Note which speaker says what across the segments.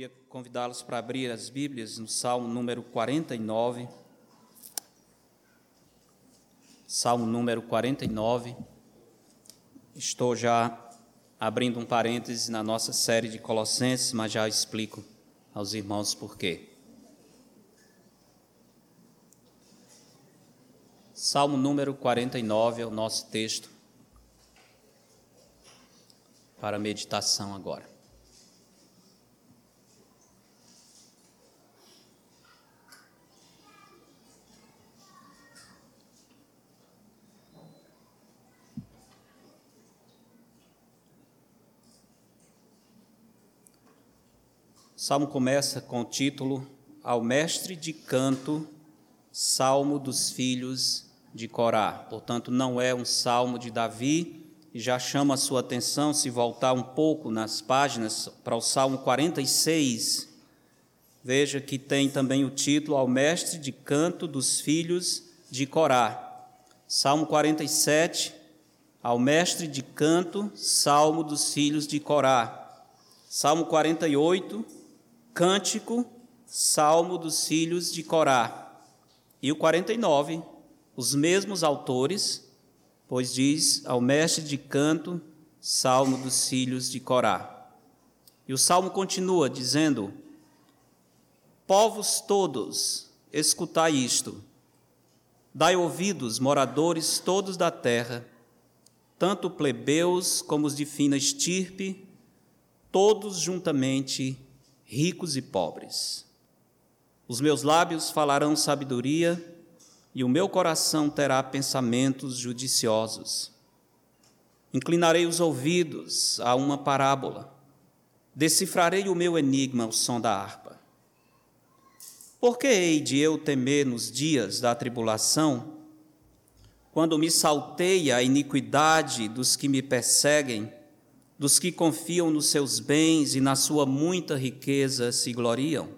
Speaker 1: Queria convidá-los para abrir as Bíblias no Salmo número 49. Salmo número 49. Estou já abrindo um parêntese na nossa série de Colossenses, mas já explico aos irmãos por quê. Salmo número 49 é o nosso texto para meditação agora. Salmo começa com o título Ao Mestre de Canto, Salmo dos Filhos de Corá. Portanto, não é um salmo de Davi, e já chama a sua atenção se voltar um pouco nas páginas para o Salmo 46. Veja que tem também o título Ao Mestre de Canto dos Filhos de Corá. Salmo 47, Ao Mestre de Canto, Salmo dos Filhos de Corá. Salmo 48, Cântico, Salmo dos filhos de Corá. E o 49, os mesmos autores, pois diz ao mestre de canto, Salmo dos filhos de Corá. E o salmo continua dizendo: Povos todos, escutai isto. Dai ouvidos, moradores todos da terra, tanto plebeus como os de fina estirpe, todos juntamente ricos e pobres. Os meus lábios falarão sabedoria e o meu coração terá pensamentos judiciosos. Inclinarei os ouvidos a uma parábola, decifrarei o meu enigma ao som da harpa. Por que hei de eu temer nos dias da tribulação, quando me salteia a iniquidade dos que me perseguem? Dos que confiam nos seus bens e na sua muita riqueza se gloriam.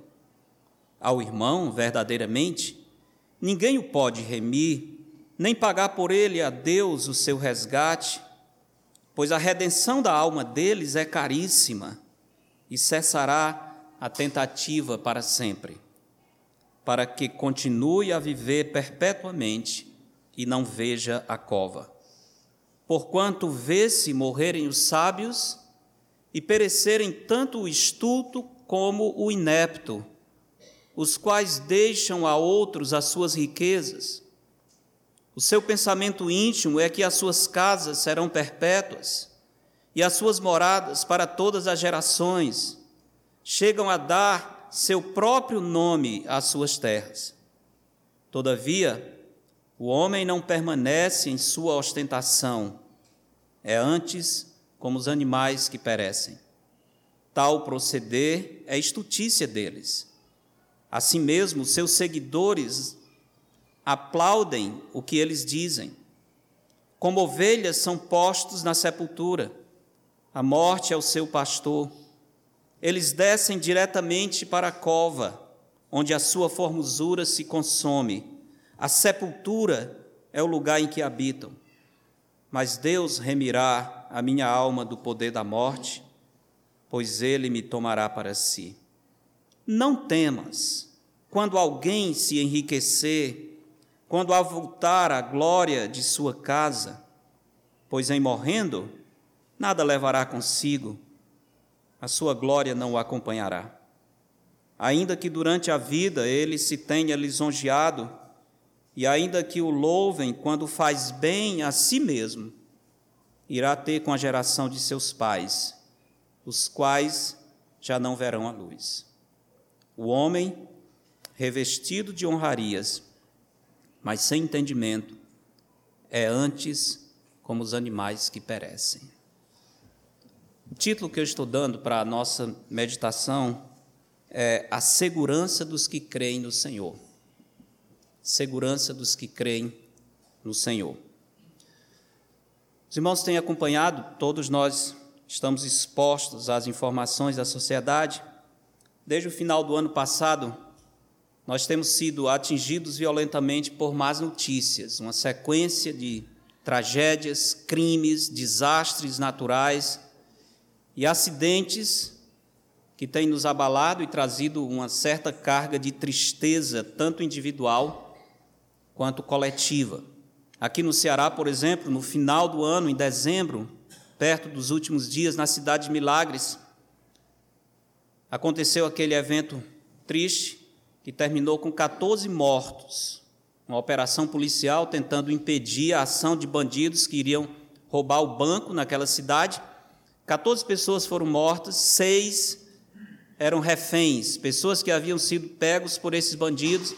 Speaker 1: Ao irmão, verdadeiramente, ninguém o pode remir, nem pagar por ele a Deus o seu resgate, pois a redenção da alma deles é caríssima e cessará a tentativa para sempre, para que continue a viver perpetuamente e não veja a cova porquanto vê-se morrerem os sábios e perecerem tanto o estulto como o inepto, os quais deixam a outros as suas riquezas. O seu pensamento íntimo é que as suas casas serão perpétuas e as suas moradas para todas as gerações. Chegam a dar seu próprio nome às suas terras. Todavia, o homem não permanece em sua ostentação, é antes como os animais que perecem. Tal proceder é estutícia deles. Assim mesmo, seus seguidores aplaudem o que eles dizem. Como ovelhas são postos na sepultura, a morte é o seu pastor. Eles descem diretamente para a cova, onde a sua formosura se consome. A sepultura é o lugar em que habitam mas Deus remirá a minha alma do poder da morte, pois ele me tomará para si. Não temas, quando alguém se enriquecer, quando avultar a glória de sua casa, pois em morrendo, nada levará consigo, a sua glória não o acompanhará. Ainda que durante a vida ele se tenha lisonjeado, e ainda que o louvem quando faz bem a si mesmo, irá ter com a geração de seus pais, os quais já não verão a luz. O homem, revestido de honrarias, mas sem entendimento, é antes como os animais que perecem. O título que eu estou dando para a nossa meditação é A Segurança dos que creem no Senhor segurança dos que creem no Senhor. Os irmãos têm acompanhado, todos nós estamos expostos às informações da sociedade. Desde o final do ano passado, nós temos sido atingidos violentamente por más notícias, uma sequência de tragédias, crimes, desastres naturais e acidentes que tem nos abalado e trazido uma certa carga de tristeza, tanto individual quanto coletiva. Aqui no Ceará, por exemplo, no final do ano, em dezembro, perto dos últimos dias, na cidade de Milagres, aconteceu aquele evento triste que terminou com 14 mortos. Uma operação policial tentando impedir a ação de bandidos que iriam roubar o banco naquela cidade. 14 pessoas foram mortas, seis eram reféns, pessoas que haviam sido pegos por esses bandidos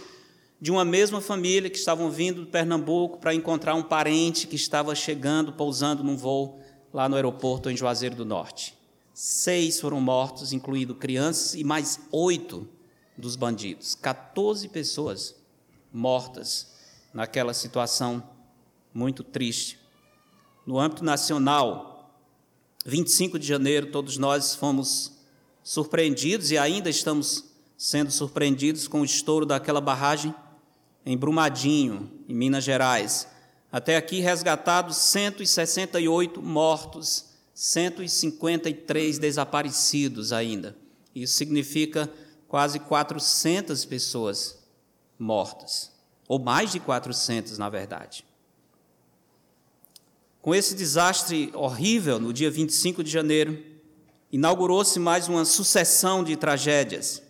Speaker 1: de uma mesma família que estavam vindo de Pernambuco para encontrar um parente que estava chegando, pousando num voo lá no aeroporto em Juazeiro do Norte. Seis foram mortos, incluindo crianças, e mais oito dos bandidos. 14 pessoas mortas naquela situação muito triste. No âmbito nacional, 25 de janeiro, todos nós fomos surpreendidos e ainda estamos sendo surpreendidos com o estouro daquela barragem em Brumadinho, em Minas Gerais. Até aqui resgatados 168 mortos, 153 desaparecidos ainda. Isso significa quase 400 pessoas mortas, ou mais de 400, na verdade. Com esse desastre horrível, no dia 25 de janeiro, inaugurou-se mais uma sucessão de tragédias.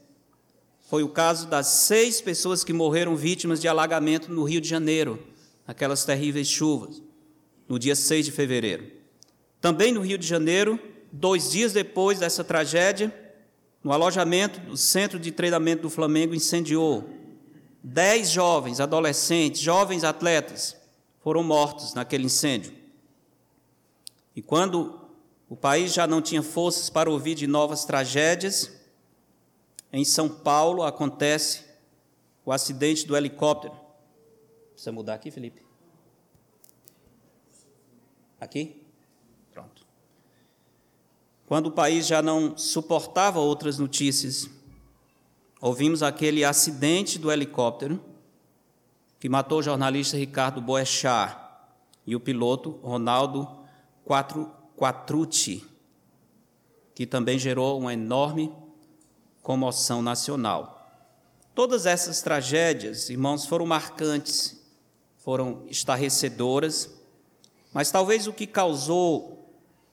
Speaker 1: Foi o caso das seis pessoas que morreram vítimas de alagamento no Rio de Janeiro, aquelas terríveis chuvas, no dia 6 de fevereiro. Também no Rio de Janeiro, dois dias depois dessa tragédia, no alojamento do Centro de Treinamento do Flamengo incendiou. Dez jovens, adolescentes, jovens atletas foram mortos naquele incêndio. E quando o país já não tinha forças para ouvir de novas tragédias, em São Paulo acontece o acidente do helicóptero Precisa mudar aqui, Felipe? Aqui? Pronto. Quando o país já não suportava outras notícias, ouvimos aquele acidente do helicóptero que matou o jornalista Ricardo Boechat e o piloto Ronaldo Quatrucci, que também gerou uma enorme comoção nacional. Todas essas tragédias, irmãos, foram marcantes foram estarrecedoras, mas talvez o que causou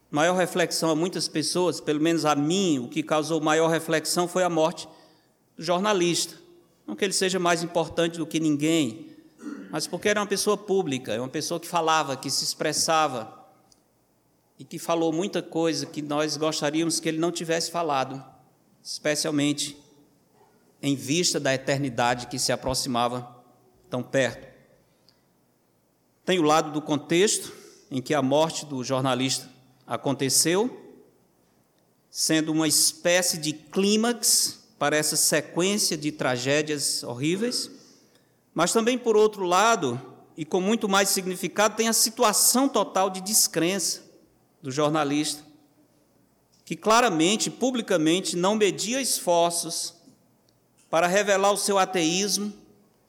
Speaker 1: maior reflexão a muitas pessoas, pelo menos a mim, o que causou maior reflexão foi a morte do jornalista. Não que ele seja mais importante do que ninguém, mas porque era uma pessoa pública, uma pessoa que falava, que se expressava e que falou muita coisa que nós gostaríamos que ele não tivesse falado, especialmente em vista da eternidade que se aproximava tão perto. Tem o lado do contexto, em que a morte do jornalista aconteceu, sendo uma espécie de clímax para essa sequência de tragédias horríveis, mas também, por outro lado, e com muito mais significado, tem a situação total de descrença do jornalista, que claramente, publicamente, não media esforços para revelar o seu ateísmo,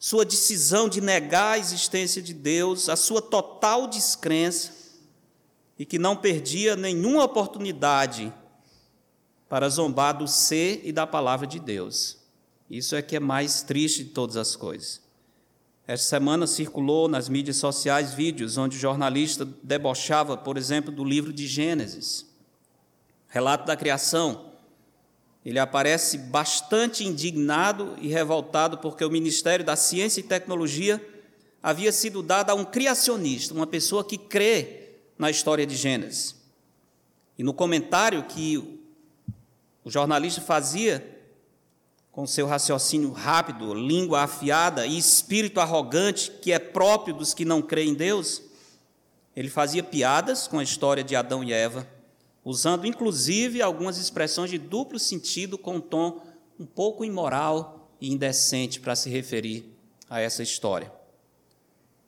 Speaker 1: sua decisão de negar a existência de Deus, a sua total descrença, e que não perdia nenhuma oportunidade para zombar do ser e da palavra de Deus. Isso é que é mais triste de todas as coisas. Esta semana circulou nas mídias sociais vídeos onde o jornalista debochava, por exemplo, do livro de Gênesis, relato da criação, ele aparece bastante indignado e revoltado porque o Ministério da Ciência e Tecnologia havia sido dado a um criacionista, uma pessoa que crê na história de Gênesis. E no comentário que o jornalista fazia, com seu raciocínio rápido, língua afiada e espírito arrogante, que é próprio dos que não creem em Deus, ele fazia piadas com a história de Adão e Eva usando inclusive algumas expressões de duplo sentido com um tom um pouco imoral e indecente para se referir a essa história.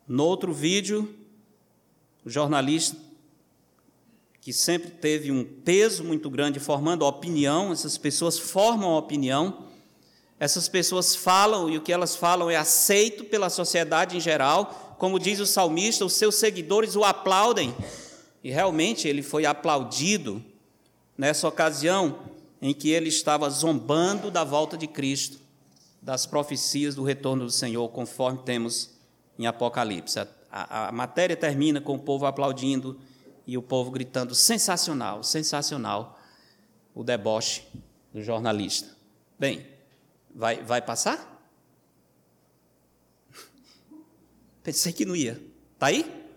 Speaker 1: No outro vídeo, o jornalista, que sempre teve um peso muito grande formando opinião, essas pessoas formam opinião, essas pessoas falam e o que elas falam é aceito pela sociedade em geral, como diz o salmista, os seus seguidores o aplaudem e realmente ele foi aplaudido nessa ocasião em que ele estava zombando da volta de Cristo, das profecias do retorno do Senhor, conforme temos em Apocalipse. A, a, a matéria termina com o povo aplaudindo e o povo gritando: sensacional, sensacional, o deboche do jornalista. Bem, vai, vai passar? Pensei que não ia. Está aí?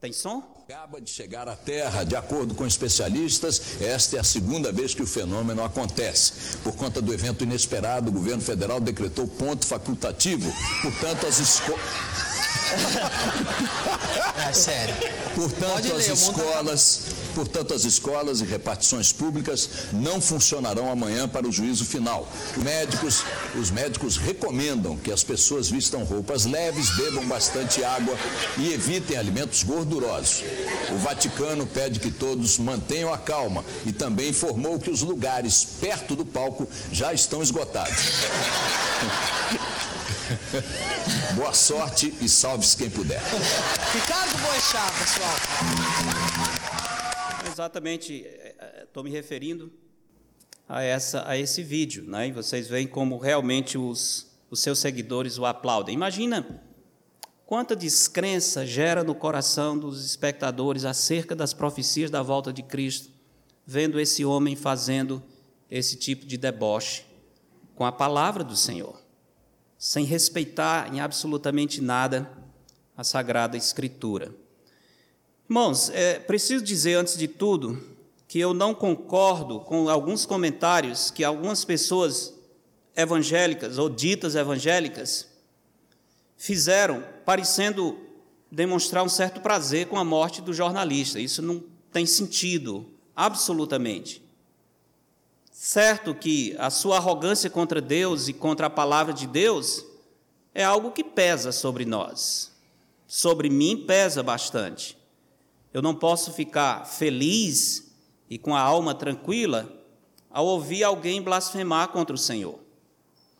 Speaker 1: Tem som?
Speaker 2: Acaba de chegar à Terra, de acordo com especialistas, esta é a segunda vez que o fenômeno acontece. Por conta do evento inesperado, o governo federal decretou ponto facultativo. Portanto, as escolas.
Speaker 3: É sério.
Speaker 2: Portanto, as escolas, portanto, as escolas e repartições públicas não funcionarão amanhã para o juízo final. Médicos, os médicos recomendam que as pessoas vistam roupas leves, bebam bastante água e evitem alimentos gordurosos. O Vaticano pede que todos mantenham a calma e também informou que os lugares perto do palco já estão esgotados. Boa sorte e salve-se quem puder.
Speaker 3: Ricardo Boechat, pessoal.
Speaker 1: Exatamente, estou me referindo a, essa, a esse vídeo, né? e vocês veem como realmente os, os seus seguidores o aplaudem. Imagina quanta descrença gera no coração dos espectadores acerca das profecias da volta de Cristo, vendo esse homem fazendo esse tipo de deboche com a palavra do Senhor sem respeitar em absolutamente nada a Sagrada Escritura. Irmãos, é preciso dizer antes de tudo que eu não concordo com alguns comentários que algumas pessoas evangélicas ou ditas evangélicas fizeram, parecendo demonstrar um certo prazer com a morte do jornalista. Isso não tem sentido, absolutamente. Certo que a sua arrogância contra Deus e contra a palavra de Deus é algo que pesa sobre nós. Sobre mim pesa bastante. Eu não posso ficar feliz e com a alma tranquila ao ouvir alguém blasfemar contra o Senhor.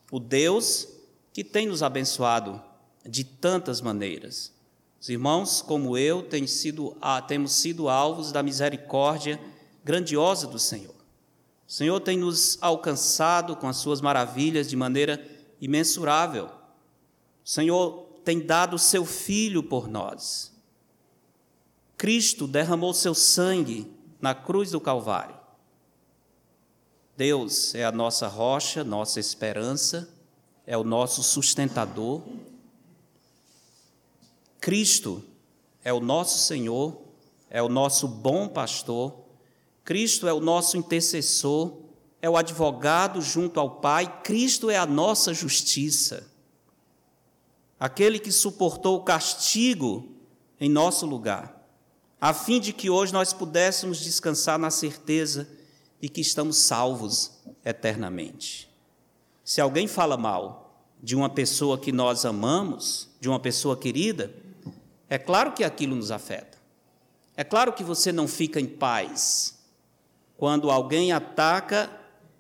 Speaker 1: O Deus que tem nos abençoado de tantas maneiras. Os irmãos, como eu, sido, ah, temos sido alvos da misericórdia grandiosa do Senhor. O Senhor tem nos alcançado com as suas maravilhas de maneira imensurável. O Senhor tem dado o seu filho por nós. Cristo derramou seu sangue na cruz do Calvário. Deus é a nossa rocha, nossa esperança, é o nosso sustentador. Cristo é o nosso Senhor, é o nosso bom pastor Cristo é o nosso intercessor, é o advogado junto ao Pai, Cristo é a nossa justiça. Aquele que suportou o castigo em nosso lugar, a fim de que hoje nós pudéssemos descansar na certeza de que estamos salvos eternamente. Se alguém fala mal de uma pessoa que nós amamos, de uma pessoa querida, é claro que aquilo nos afeta. É claro que você não fica em paz quando alguém ataca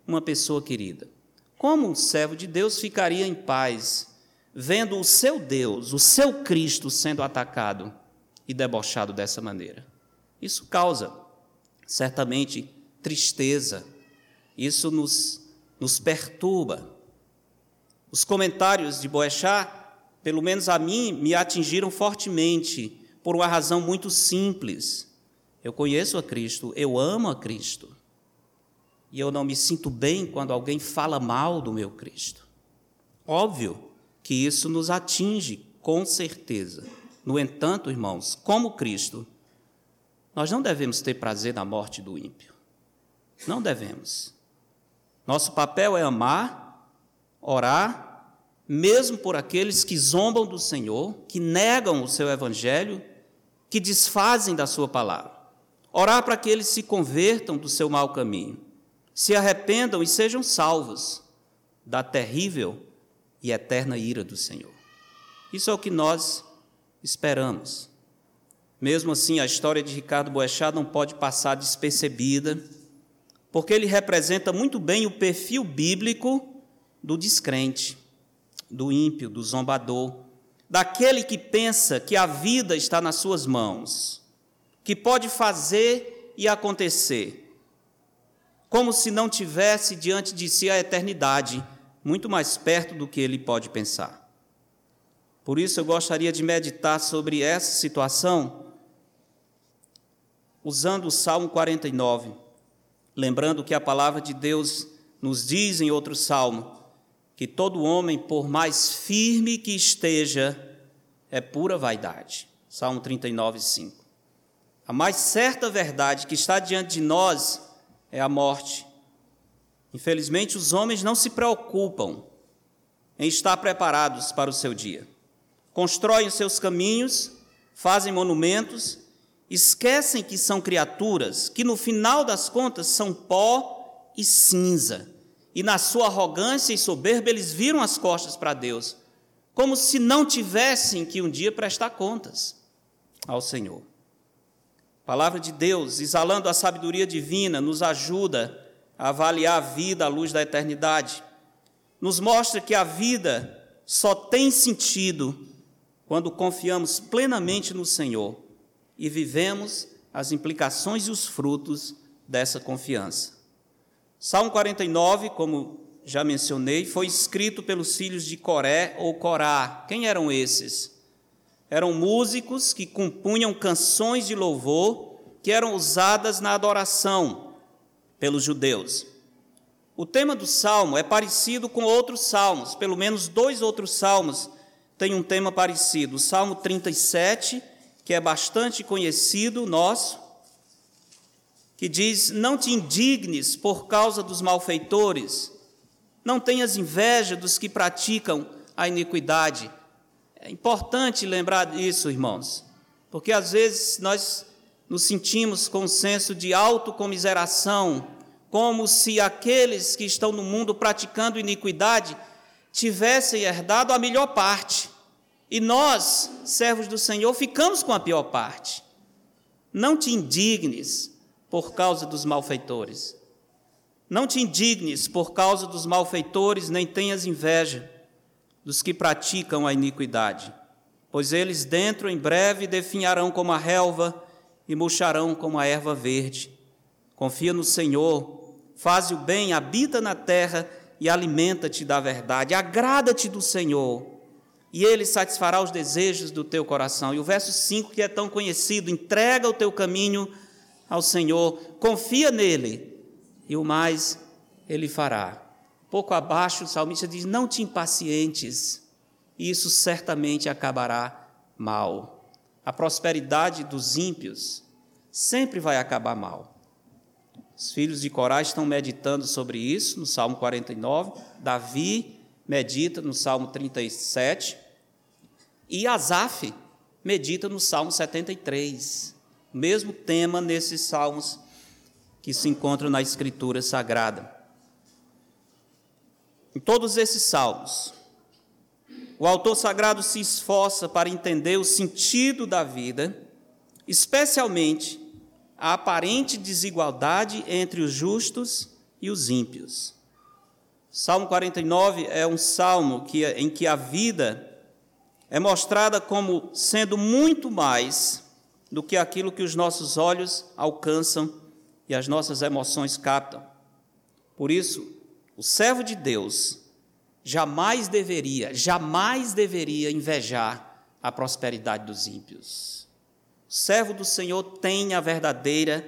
Speaker 1: uma pessoa querida. Como um servo de Deus ficaria em paz vendo o seu Deus, o seu Cristo sendo atacado e debochado dessa maneira? Isso causa certamente tristeza, isso nos, nos perturba. Os comentários de Boechat, pelo menos a mim, me atingiram fortemente por uma razão muito simples. Eu conheço a Cristo, eu amo a Cristo. E eu não me sinto bem quando alguém fala mal do meu Cristo. Óbvio que isso nos atinge, com certeza. No entanto, irmãos, como Cristo, nós não devemos ter prazer na morte do ímpio. Não devemos. Nosso papel é amar, orar, mesmo por aqueles que zombam do Senhor, que negam o seu evangelho, que desfazem da sua palavra. Orar para que eles se convertam do seu mau caminho, se arrependam e sejam salvos da terrível e eterna ira do Senhor. Isso é o que nós esperamos. Mesmo assim, a história de Ricardo Boechat não pode passar despercebida, porque ele representa muito bem o perfil bíblico do descrente, do ímpio, do zombador, daquele que pensa que a vida está nas suas mãos que pode fazer e acontecer. Como se não tivesse diante de si a eternidade, muito mais perto do que ele pode pensar. Por isso eu gostaria de meditar sobre essa situação usando o Salmo 49, lembrando que a palavra de Deus nos diz em outro salmo que todo homem, por mais firme que esteja, é pura vaidade. Salmo 39, 5. A mais certa verdade que está diante de nós é a morte. Infelizmente, os homens não se preocupam em estar preparados para o seu dia. Constroem seus caminhos, fazem monumentos, esquecem que são criaturas que, no final das contas, são pó e cinza. E, na sua arrogância e soberba, eles viram as costas para Deus, como se não tivessem que um dia prestar contas ao Senhor. A palavra de Deus, exalando a sabedoria divina, nos ajuda a avaliar a vida à luz da eternidade. Nos mostra que a vida só tem sentido quando confiamos plenamente no Senhor e vivemos as implicações e os frutos dessa confiança. Salmo 49, como já mencionei, foi escrito pelos filhos de Coré ou Corá. Quem eram esses? Eram músicos que compunham canções de louvor que eram usadas na adoração pelos judeus. O tema do salmo é parecido com outros salmos, pelo menos dois outros salmos têm um tema parecido. O Salmo 37, que é bastante conhecido nosso, que diz: Não te indignes por causa dos malfeitores, não tenhas inveja dos que praticam a iniquidade é importante lembrar disso, irmãos, porque às vezes nós nos sentimos com um senso de autocomiseração, como se aqueles que estão no mundo praticando iniquidade tivessem herdado a melhor parte. E nós, servos do Senhor, ficamos com a pior parte. Não te indignes por causa dos malfeitores. Não te indignes por causa dos malfeitores, nem tenhas inveja dos que praticam a iniquidade, pois eles dentro em breve definharão como a relva e murcharão como a erva verde. Confia no Senhor, faz o bem, habita na terra e alimenta-te da verdade. Agrada-te do Senhor, e ele satisfará os desejos do teu coração. E o verso 5, que é tão conhecido, entrega o teu caminho ao Senhor, confia nele, e o mais ele fará. Pouco abaixo, o salmista diz: Não te impacientes, isso certamente acabará mal. A prosperidade dos ímpios sempre vai acabar mal. Os filhos de Corá estão meditando sobre isso no Salmo 49, Davi medita no Salmo 37 e Asaf medita no Salmo 73. Mesmo tema nesses salmos que se encontram na Escritura Sagrada. Em todos esses salmos, o autor sagrado se esforça para entender o sentido da vida, especialmente a aparente desigualdade entre os justos e os ímpios. Salmo 49 é um salmo que, em que a vida é mostrada como sendo muito mais do que aquilo que os nossos olhos alcançam e as nossas emoções captam. Por isso, o servo de Deus jamais deveria, jamais deveria invejar a prosperidade dos ímpios. O servo do Senhor tem a verdadeira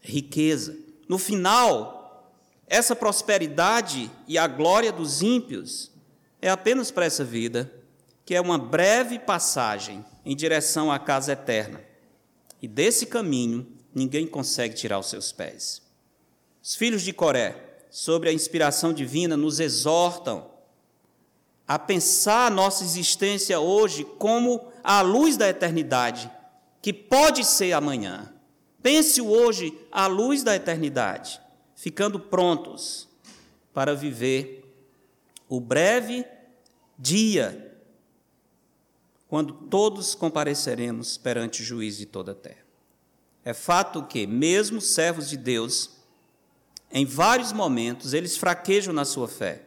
Speaker 1: riqueza. No final, essa prosperidade e a glória dos ímpios é apenas para essa vida, que é uma breve passagem em direção à casa eterna. E desse caminho, ninguém consegue tirar os seus pés. Os filhos de Coré, sobre a inspiração divina nos exortam a pensar a nossa existência hoje como a luz da eternidade, que pode ser amanhã. Pense hoje à luz da eternidade, ficando prontos para viver o breve dia quando todos compareceremos perante o juiz de toda a terra. É fato que, mesmo servos de Deus, em vários momentos, eles fraquejam na sua fé.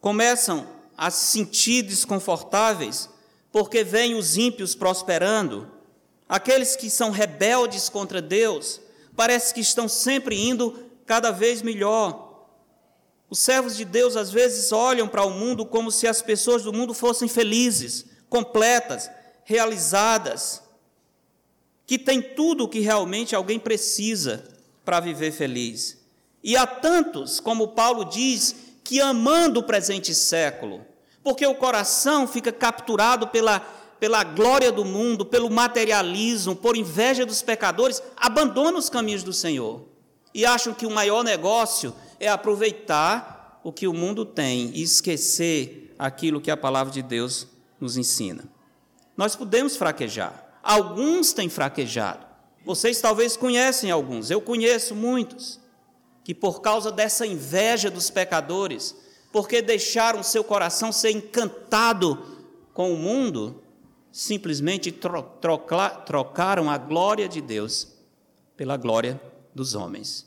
Speaker 1: Começam a se sentir desconfortáveis porque veem os ímpios prosperando. Aqueles que são rebeldes contra Deus, parece que estão sempre indo cada vez melhor. Os servos de Deus às vezes olham para o mundo como se as pessoas do mundo fossem felizes, completas, realizadas, que têm tudo o que realmente alguém precisa para viver feliz. E há tantos, como Paulo diz, que amando o presente século, porque o coração fica capturado pela, pela glória do mundo, pelo materialismo, por inveja dos pecadores, abandonam os caminhos do Senhor e acham que o maior negócio é aproveitar o que o mundo tem e esquecer aquilo que a palavra de Deus nos ensina. Nós podemos fraquejar, alguns têm fraquejado. Vocês talvez conhecem alguns, eu conheço muitos, que por causa dessa inveja dos pecadores, porque deixaram seu coração ser encantado com o mundo, simplesmente tro trocaram a glória de Deus pela glória dos homens.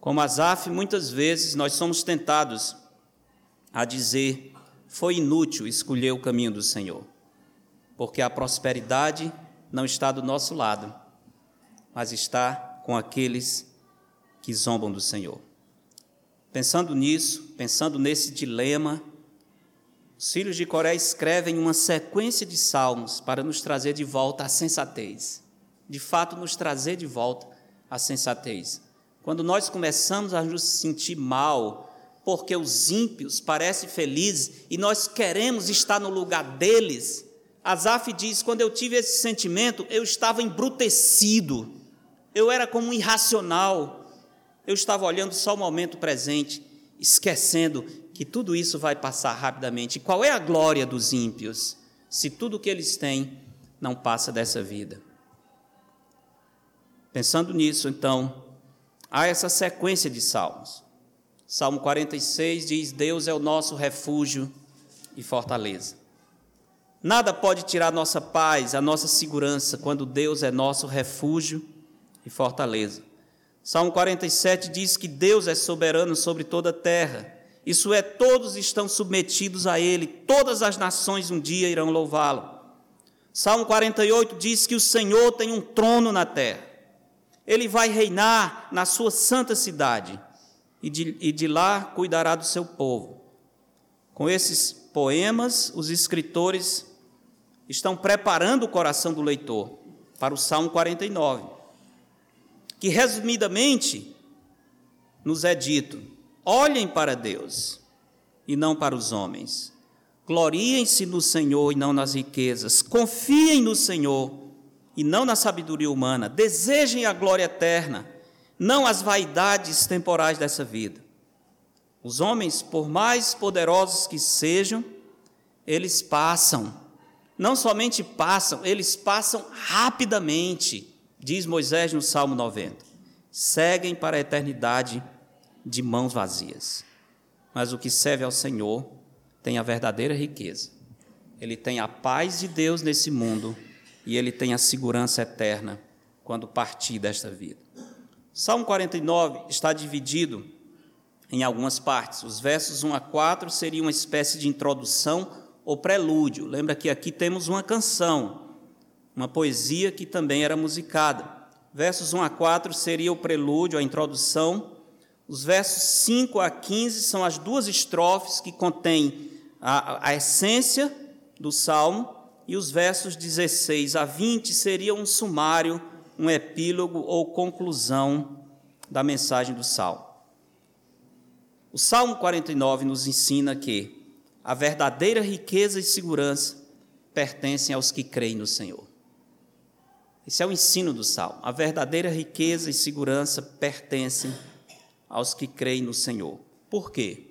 Speaker 1: Como Asaf, muitas vezes nós somos tentados a dizer: foi inútil escolher o caminho do Senhor, porque a prosperidade não está do nosso lado, mas está com aqueles que zombam do Senhor. Pensando nisso, pensando nesse dilema, os filhos de Coré escrevem uma sequência de salmos para nos trazer de volta a sensatez. De fato, nos trazer de volta a sensatez. Quando nós começamos a nos sentir mal, porque os ímpios parecem felizes e nós queremos estar no lugar deles, Asaf diz: quando eu tive esse sentimento, eu estava embrutecido, eu era como um irracional, eu estava olhando só o momento presente, esquecendo que tudo isso vai passar rapidamente. Qual é a glória dos ímpios, se tudo o que eles têm não passa dessa vida? Pensando nisso, então, há essa sequência de salmos. Salmo 46 diz: Deus é o nosso refúgio e fortaleza. Nada pode tirar nossa paz, a nossa segurança, quando Deus é nosso refúgio e fortaleza. Salmo 47 diz que Deus é soberano sobre toda a terra. Isso é, todos estão submetidos a Ele, todas as nações um dia irão louvá-lo. Salmo 48 diz que o Senhor tem um trono na terra ele vai reinar na sua santa cidade e de, e de lá cuidará do seu povo. Com esses poemas, os escritores estão preparando o coração do leitor para o Salmo 49, que resumidamente nos é dito: olhem para Deus e não para os homens. Gloriem-se no Senhor e não nas riquezas. Confiem no Senhor e não na sabedoria humana. Desejem a glória eterna, não as vaidades temporais dessa vida. Os homens, por mais poderosos que sejam, eles passam. Não somente passam, eles passam rapidamente, diz Moisés no Salmo 90. Seguem para a eternidade de mãos vazias. Mas o que serve ao Senhor tem a verdadeira riqueza. Ele tem a paz de Deus nesse mundo e ele tem a segurança eterna quando partir desta vida. Salmo 49 está dividido em algumas partes. Os versos 1 a 4 seriam uma espécie de introdução ou prelúdio. Lembra que aqui temos uma canção, uma poesia que também era musicada. Versos 1 a 4 seria o prelúdio, a introdução. Os versos 5 a 15 são as duas estrofes que contêm a, a essência do salmo e os versos 16 a 20 seriam um sumário, um epílogo ou conclusão da mensagem do Salmo. O Salmo 49 nos ensina que a verdadeira riqueza e segurança pertencem aos que creem no Senhor. Esse é o ensino do Salmo. A verdadeira riqueza e segurança pertencem aos que creem no Senhor. Por quê?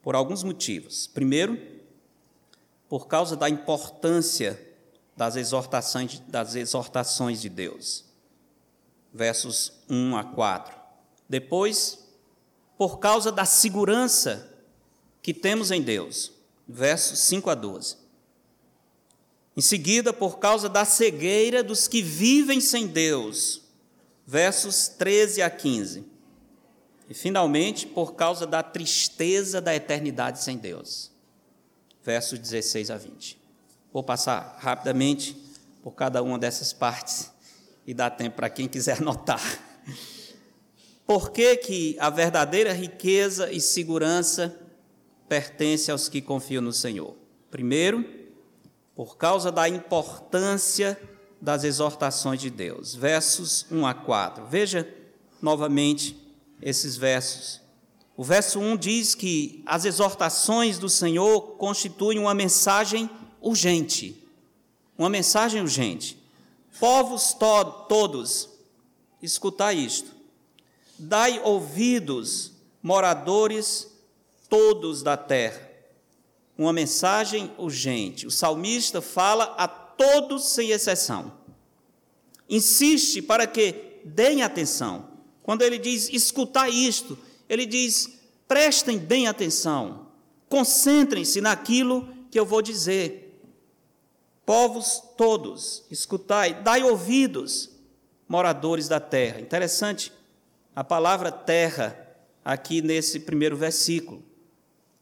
Speaker 1: Por alguns motivos. Primeiro, por causa da importância das exortações, das exortações de Deus. Versos 1 a 4. Depois, por causa da segurança que temos em Deus. Versos 5 a 12. Em seguida, por causa da cegueira dos que vivem sem Deus. Versos 13 a 15. E, finalmente, por causa da tristeza da eternidade sem Deus versos 16 a 20. Vou passar rapidamente por cada uma dessas partes e dar tempo para quem quiser anotar. por que, que a verdadeira riqueza e segurança pertence aos que confiam no Senhor? Primeiro, por causa da importância das exortações de Deus. Versos 1 a 4. Veja novamente esses versos. O verso 1 diz que as exortações do Senhor constituem uma mensagem urgente. Uma mensagem urgente. Povos to todos, escutai isto. Dai ouvidos, moradores todos da terra. Uma mensagem urgente. O salmista fala a todos sem exceção. Insiste para que deem atenção. Quando ele diz escutar isto, ele diz prestem bem atenção, concentrem-se naquilo que eu vou dizer. Povos todos, escutai, dai ouvidos, moradores da terra. Interessante, a palavra terra, aqui nesse primeiro versículo,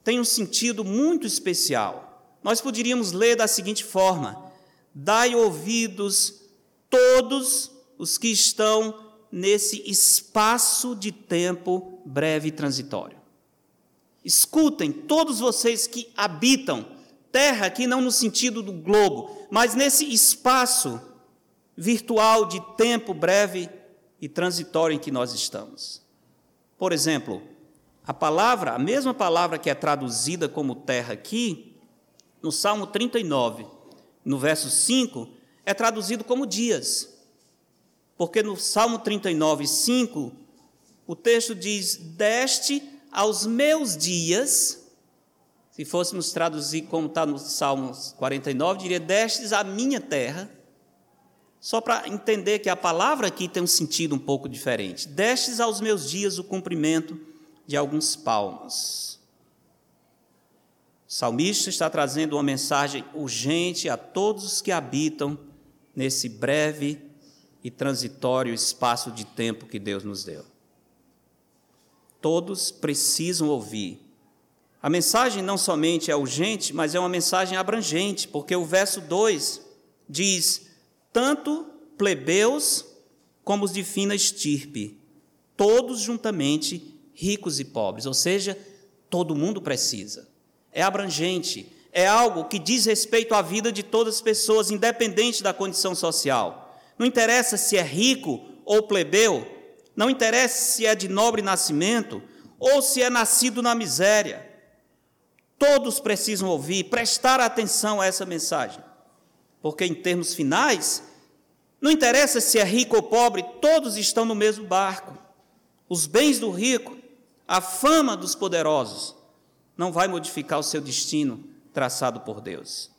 Speaker 1: tem um sentido muito especial. Nós poderíamos ler da seguinte forma: dai ouvidos todos os que estão nesse espaço de tempo breve e transitório. Escutem, todos vocês que habitam terra, aqui não no sentido do globo, mas nesse espaço virtual de tempo breve e transitório em que nós estamos. Por exemplo, a palavra, a mesma palavra que é traduzida como terra aqui, no Salmo 39, no verso 5, é traduzido como dias. Porque no Salmo 39, 5, o texto diz: Deste aos meus dias, se fôssemos traduzir como está no Salmo 49, diria: Destes a minha terra. Só para entender que a palavra aqui tem um sentido um pouco diferente. Destes aos meus dias o cumprimento de alguns palmos. O salmista está trazendo uma mensagem urgente a todos os que habitam nesse breve e transitório espaço de tempo que Deus nos deu. Todos precisam ouvir. A mensagem não somente é urgente, mas é uma mensagem abrangente, porque o verso 2 diz: tanto plebeus como os de fina estirpe, todos juntamente ricos e pobres, ou seja, todo mundo precisa é abrangente, é algo que diz respeito à vida de todas as pessoas, independente da condição social. Não interessa se é rico ou plebeu, não interessa se é de nobre nascimento ou se é nascido na miséria. Todos precisam ouvir, prestar atenção a essa mensagem, porque em termos finais, não interessa se é rico ou pobre, todos estão no mesmo barco. Os bens do rico, a fama dos poderosos, não vai modificar o seu destino traçado por Deus.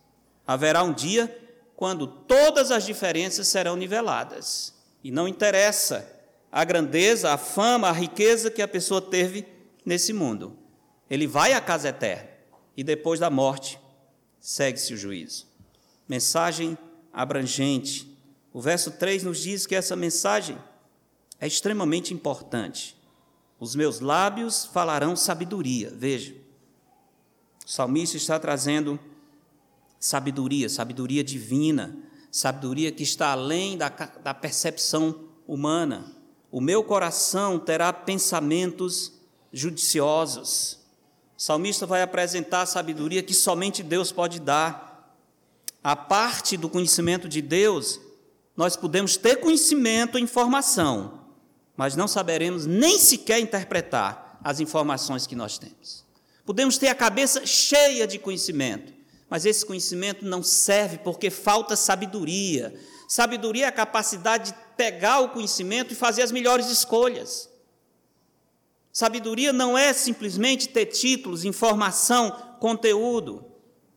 Speaker 1: Haverá um dia quando todas as diferenças serão niveladas. E não interessa a grandeza, a fama, a riqueza que a pessoa teve nesse mundo. Ele vai à casa eterna e depois da morte segue-se o juízo. Mensagem abrangente. O verso 3 nos diz que essa mensagem é extremamente importante. Os meus lábios falarão sabedoria. Veja, o salmista está trazendo sabedoria, sabedoria divina, sabedoria que está além da, da percepção humana. O meu coração terá pensamentos judiciosos. O salmista vai apresentar a sabedoria que somente Deus pode dar. A parte do conhecimento de Deus, nós podemos ter conhecimento e informação, mas não saberemos nem sequer interpretar as informações que nós temos. Podemos ter a cabeça cheia de conhecimento, mas esse conhecimento não serve porque falta sabedoria. Sabedoria é a capacidade de pegar o conhecimento e fazer as melhores escolhas. Sabedoria não é simplesmente ter títulos, informação, conteúdo.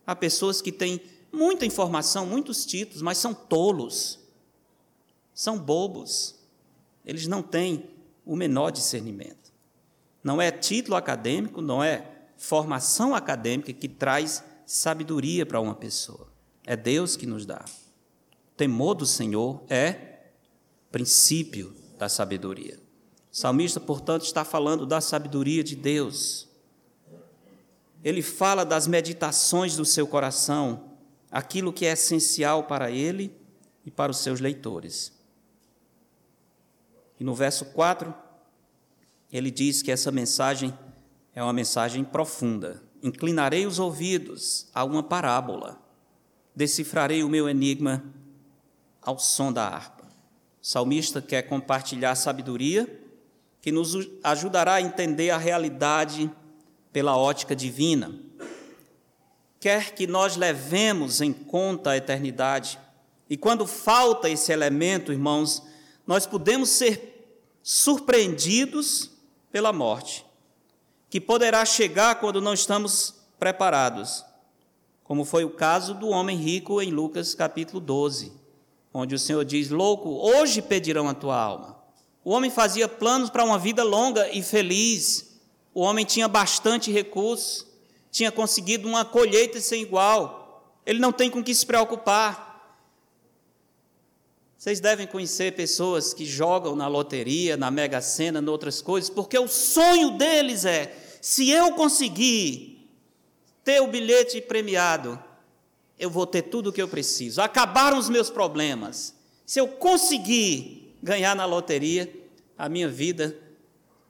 Speaker 1: Há pessoas que têm muita informação, muitos títulos, mas são tolos, são bobos. Eles não têm o menor discernimento. Não é título acadêmico, não é formação acadêmica que traz sabedoria para uma pessoa. É Deus que nos dá. O temor do Senhor é princípio da sabedoria. O salmista, portanto, está falando da sabedoria de Deus. Ele fala das meditações do seu coração, aquilo que é essencial para ele e para os seus leitores. E no verso 4, ele diz que essa mensagem é uma mensagem profunda. Inclinarei os ouvidos a uma parábola, decifrarei o meu enigma ao som da harpa. O salmista quer compartilhar sabedoria que nos ajudará a entender a realidade pela ótica divina. Quer que nós levemos em conta a eternidade. E quando falta esse elemento, irmãos, nós podemos ser surpreendidos pela morte, que poderá chegar quando não estamos preparados, como foi o caso do homem rico em Lucas capítulo 12, onde o Senhor diz: Louco, hoje pedirão a tua alma. O homem fazia planos para uma vida longa e feliz, o homem tinha bastante recursos, tinha conseguido uma colheita sem igual, ele não tem com que se preocupar. Vocês devem conhecer pessoas que jogam na loteria, na Mega Sena, em outras coisas, porque o sonho deles é: se eu conseguir ter o bilhete premiado, eu vou ter tudo o que eu preciso. Acabaram os meus problemas. Se eu conseguir ganhar na loteria, a minha vida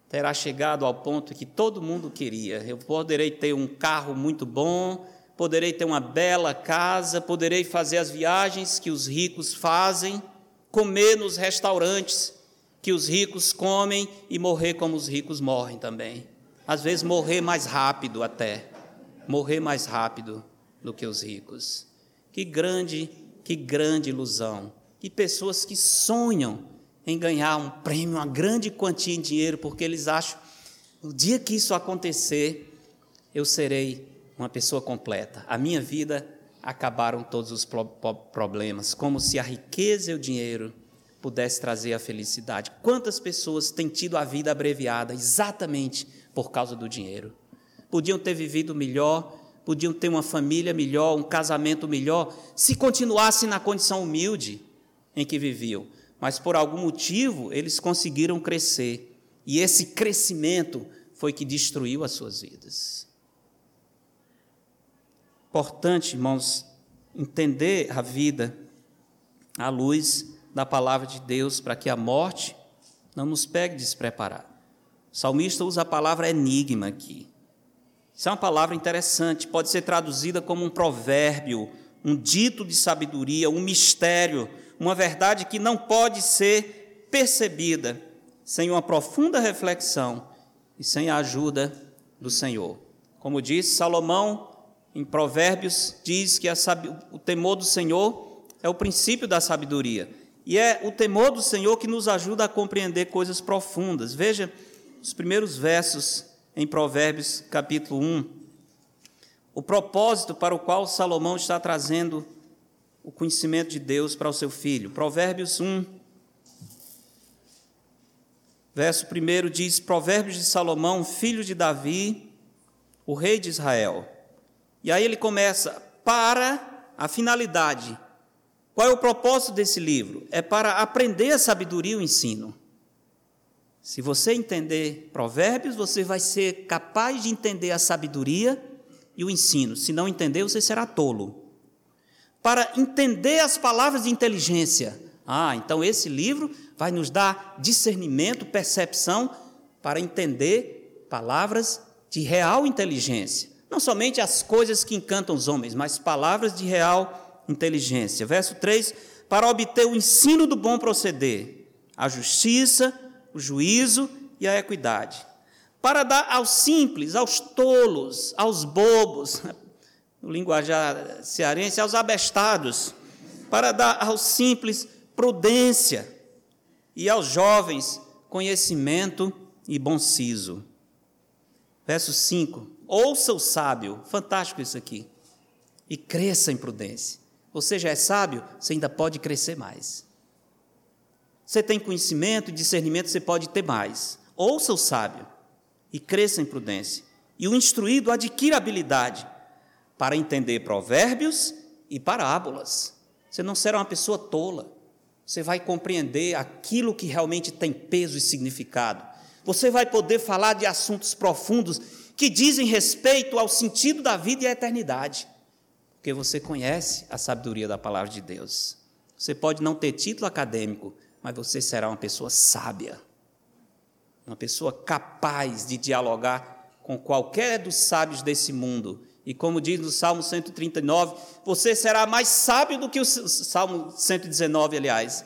Speaker 1: terá chegado ao ponto que todo mundo queria. Eu poderei ter um carro muito bom, poderei ter uma bela casa, poderei fazer as viagens que os ricos fazem comer nos restaurantes que os ricos comem e morrer como os ricos morrem também. Às vezes morrer mais rápido até, morrer mais rápido do que os ricos. Que grande, que grande ilusão. Que pessoas que sonham em ganhar um prêmio, uma grande quantia em dinheiro, porque eles acham, no dia que isso acontecer, eu serei uma pessoa completa. A minha vida acabaram todos os problemas, como se a riqueza e o dinheiro pudesse trazer a felicidade. Quantas pessoas têm tido a vida abreviada exatamente por causa do dinheiro? Podiam ter vivido melhor, podiam ter uma família melhor, um casamento melhor, se continuassem na condição humilde em que viviam. Mas por algum motivo eles conseguiram crescer, e esse crescimento foi que destruiu as suas vidas. Importante, irmãos, entender a vida à luz da palavra de Deus para que a morte não nos pegue despreparado. O salmista usa a palavra enigma aqui. Isso é uma palavra interessante, pode ser traduzida como um provérbio, um dito de sabedoria, um mistério, uma verdade que não pode ser percebida sem uma profunda reflexão e sem a ajuda do Senhor. Como disse Salomão, em Provérbios diz que a, o temor do Senhor é o princípio da sabedoria. E é o temor do Senhor que nos ajuda a compreender coisas profundas. Veja os primeiros versos em Provérbios, capítulo 1. O propósito para o qual Salomão está trazendo o conhecimento de Deus para o seu filho. Provérbios 1, verso 1 diz: Provérbios de Salomão, filho de Davi, o rei de Israel. E aí ele começa para a finalidade. Qual é o propósito desse livro? É para aprender a sabedoria e o ensino. Se você entender Provérbios, você vai ser capaz de entender a sabedoria e o ensino. Se não entender, você será tolo. Para entender as palavras de inteligência. Ah, então esse livro vai nos dar discernimento, percepção para entender palavras de real inteligência. Não somente as coisas que encantam os homens, mas palavras de real inteligência. Verso 3: para obter o ensino do bom proceder, a justiça, o juízo e a equidade. Para dar aos simples, aos tolos, aos bobos, no linguajar cearense, aos abestados, para dar aos simples prudência e aos jovens conhecimento e bom siso. Verso 5: Ouça o sábio, fantástico isso aqui, e cresça em prudência. Você já é sábio, você ainda pode crescer mais. Você tem conhecimento e discernimento, você pode ter mais. Ouça o sábio e cresça em prudência. E o instruído adquira habilidade para entender provérbios e parábolas. Você não será uma pessoa tola. Você vai compreender aquilo que realmente tem peso e significado. Você vai poder falar de assuntos profundos que dizem respeito ao sentido da vida e à eternidade, porque você conhece a sabedoria da palavra de Deus. Você pode não ter título acadêmico, mas você será uma pessoa sábia. uma pessoa capaz de dialogar com qualquer dos sábios desse mundo. E como diz no Salmo 139, você será mais sábio do que o Salmo 119, aliás.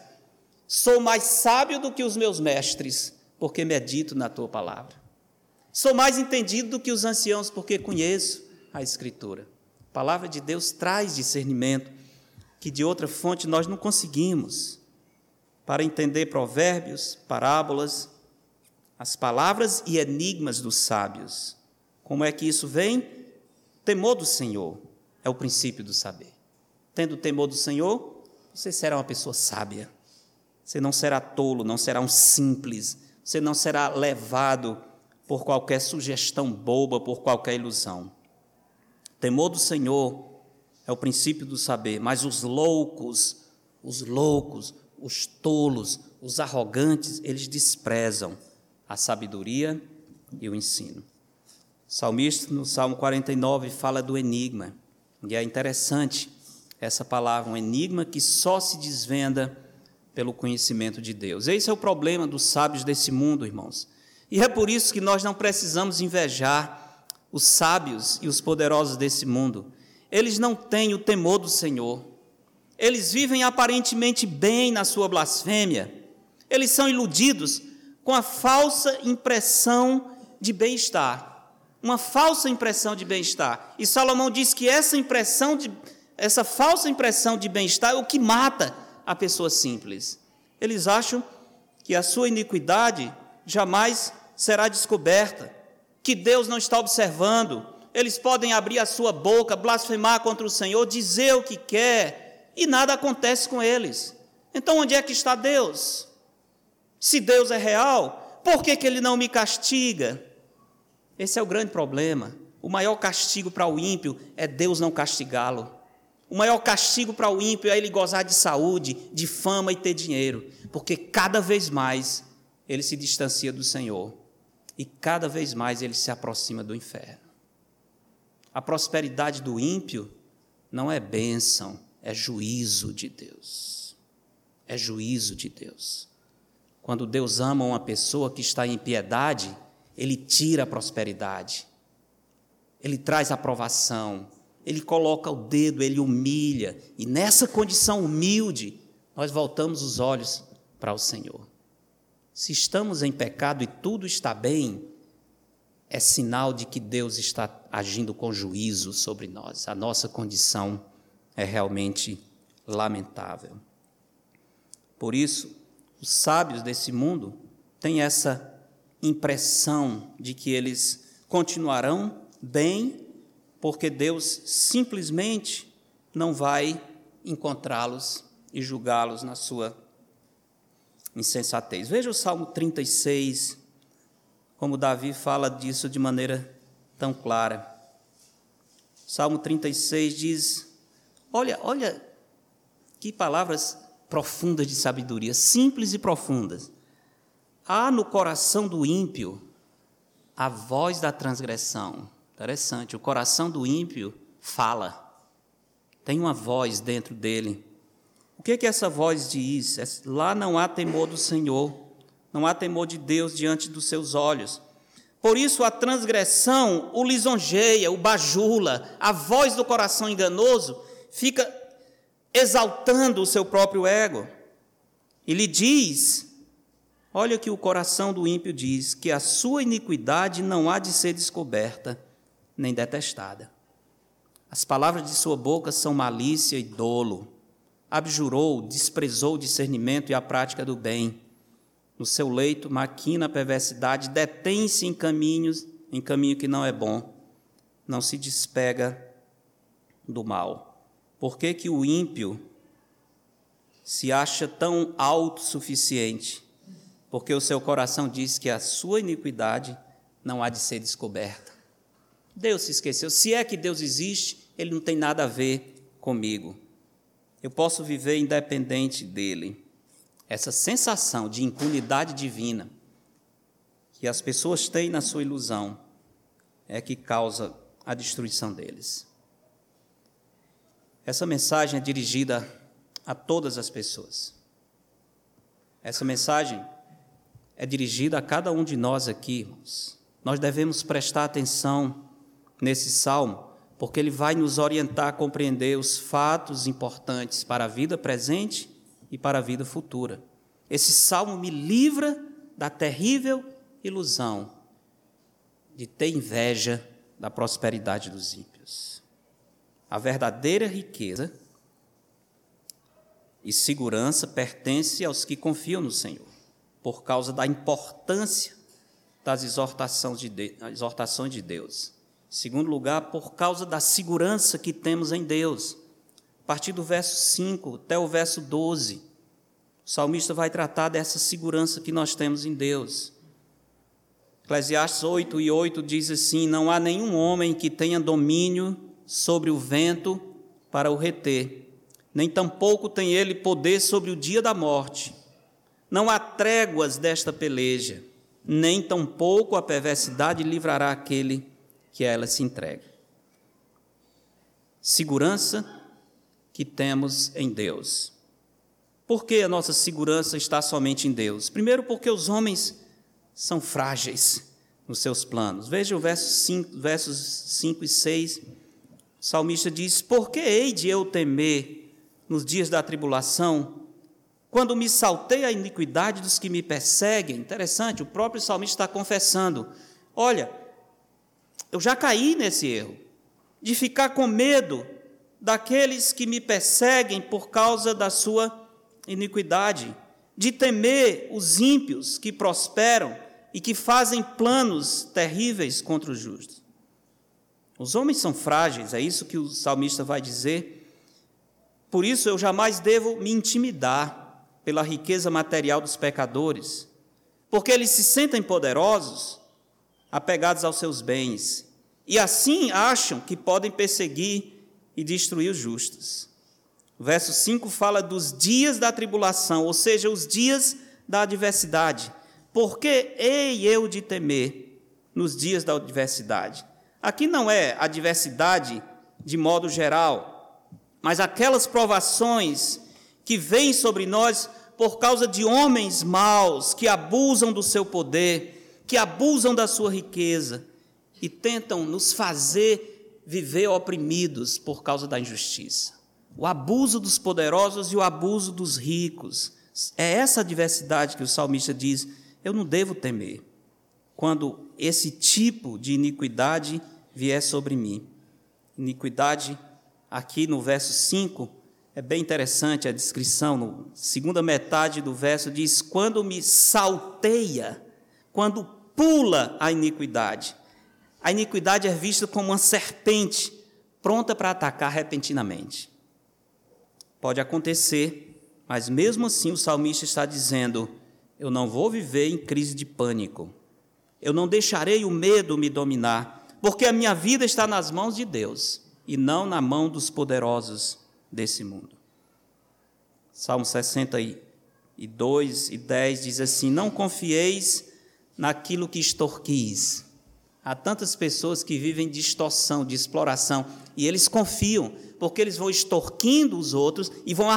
Speaker 1: Sou mais sábio do que os meus mestres, porque medito na tua palavra. Sou mais entendido do que os anciãos, porque conheço a Escritura. A palavra de Deus traz discernimento que de outra fonte nós não conseguimos. Para entender provérbios, parábolas, as palavras e enigmas dos sábios. Como é que isso vem? Temor do Senhor é o princípio do saber. Tendo temor do Senhor, você será uma pessoa sábia. Você não será tolo, não será um simples. Você não será levado por qualquer sugestão boba, por qualquer ilusão. Temor do Senhor é o princípio do saber, mas os loucos, os loucos, os tolos, os arrogantes, eles desprezam a sabedoria e o ensino. O salmista, no Salmo 49, fala do enigma, e é interessante essa palavra, um enigma que só se desvenda pelo conhecimento de Deus. Esse é o problema dos sábios desse mundo, irmãos. E é por isso que nós não precisamos invejar os sábios e os poderosos desse mundo. Eles não têm o temor do Senhor. Eles vivem aparentemente bem na sua blasfêmia. Eles são iludidos com a falsa impressão de bem-estar. Uma falsa impressão de bem-estar. E Salomão diz que essa impressão de essa falsa impressão de bem-estar é o que mata a pessoa simples. Eles acham que a sua iniquidade jamais será descoberta, que Deus não está observando. Eles podem abrir a sua boca, blasfemar contra o Senhor, dizer o que quer, e nada acontece com eles. Então, onde é que está Deus? Se Deus é real, por que, que Ele não me castiga? Esse é o grande problema. O maior castigo para o ímpio é Deus não castigá-lo. O maior castigo para o ímpio é ele gozar de saúde, de fama e ter dinheiro, porque cada vez mais ele se distancia do Senhor e cada vez mais ele se aproxima do inferno. A prosperidade do ímpio não é bênção, é juízo de Deus. É juízo de Deus. Quando Deus ama uma pessoa que está em piedade, Ele tira a prosperidade, Ele traz aprovação, Ele coloca o dedo, Ele humilha, e nessa condição humilde, nós voltamos os olhos para o Senhor. Se estamos em pecado e tudo está bem, é sinal de que Deus está agindo com juízo sobre nós. A nossa condição é realmente lamentável. Por isso, os sábios desse mundo têm essa impressão de que eles continuarão bem, porque Deus simplesmente não vai encontrá-los e julgá-los na sua insensatez. Veja o Salmo 36, como Davi fala disso de maneira tão clara. Salmo 36 diz: Olha, olha que palavras profundas de sabedoria, simples e profundas. Há no coração do ímpio a voz da transgressão. Interessante, o coração do ímpio fala. Tem uma voz dentro dele. O que é que essa voz diz? É, lá não há temor do Senhor, não há temor de Deus diante dos seus olhos. Por isso a transgressão o lisonjeia, o bajula, a voz do coração enganoso fica exaltando o seu próprio ego. E lhe diz: olha que o coração do ímpio diz, que a sua iniquidade não há de ser descoberta nem detestada. As palavras de sua boca são malícia e dolo. Abjurou, desprezou o discernimento e a prática do bem. No seu leito maquina a perversidade, detém-se em caminhos, em caminho que não é bom. Não se despega do mal. Por que, que o ímpio se acha tão autossuficiente? Porque o seu coração diz que a sua iniquidade não há de ser descoberta. Deus se esqueceu. Se é que Deus existe, ele não tem nada a ver comigo. Eu posso viver independente dele. Essa sensação de impunidade divina que as pessoas têm na sua ilusão é que causa a destruição deles. Essa mensagem é dirigida a todas as pessoas. Essa mensagem é dirigida a cada um de nós aqui, irmãos. Nós devemos prestar atenção nesse salmo, porque ele vai nos orientar a compreender os fatos importantes para a vida presente e para a vida futura. Esse salmo me livra da terrível ilusão de ter inveja da prosperidade dos ímpios. A verdadeira riqueza e segurança pertence aos que confiam no Senhor, por causa da importância das exortações de, Deus, segundo lugar, por causa da segurança que temos em Deus. A partir do verso 5 até o verso 12, o salmista vai tratar dessa segurança que nós temos em Deus. Eclesiastes 8 e 8 diz assim: Não há nenhum homem que tenha domínio sobre o vento para o reter, nem tampouco tem ele poder sobre o dia da morte. Não há tréguas desta peleja nem tampouco a perversidade livrará aquele que ela se entrega. Segurança que temos em Deus. Por que a nossa segurança está somente em Deus? Primeiro, porque os homens são frágeis nos seus planos. Veja o verso 5, versos 5 e 6. O salmista diz: Por que hei de eu temer nos dias da tribulação? Quando me saltei a iniquidade dos que me perseguem, interessante, o próprio salmista está confessando: olha, eu já caí nesse erro, de ficar com medo daqueles que me perseguem por causa da sua iniquidade, de temer os ímpios que prosperam e que fazem planos terríveis contra os justos. Os homens são frágeis, é isso que o salmista vai dizer. Por isso eu jamais devo me intimidar pela riqueza material dos pecadores, porque eles se sentem poderosos, apegados aos seus bens, e assim acham que podem perseguir e destruir os justos. O verso 5 fala dos dias da tribulação, ou seja, os dias da adversidade. Porque hei eu de temer nos dias da adversidade? Aqui não é adversidade de modo geral, mas aquelas provações que vem sobre nós por causa de homens maus que abusam do seu poder, que abusam da sua riqueza e tentam nos fazer viver oprimidos por causa da injustiça. O abuso dos poderosos e o abuso dos ricos. É essa diversidade que o salmista diz: eu não devo temer quando esse tipo de iniquidade vier sobre mim. Iniquidade, aqui no verso 5, é bem interessante a descrição, na segunda metade do verso diz: quando me salteia, quando pula a iniquidade. A iniquidade é vista como uma serpente pronta para atacar repentinamente. Pode acontecer, mas mesmo assim o salmista está dizendo: eu não vou viver em crise de pânico. Eu não deixarei o medo me dominar, porque a minha vida está nas mãos de Deus e não na mão dos poderosos desse mundo. Salmo 62 e 10 diz assim: Não confieis naquilo que extorquis. Há tantas pessoas que vivem de extorsão, de exploração, e eles confiam, porque eles vão extorquindo os outros e vão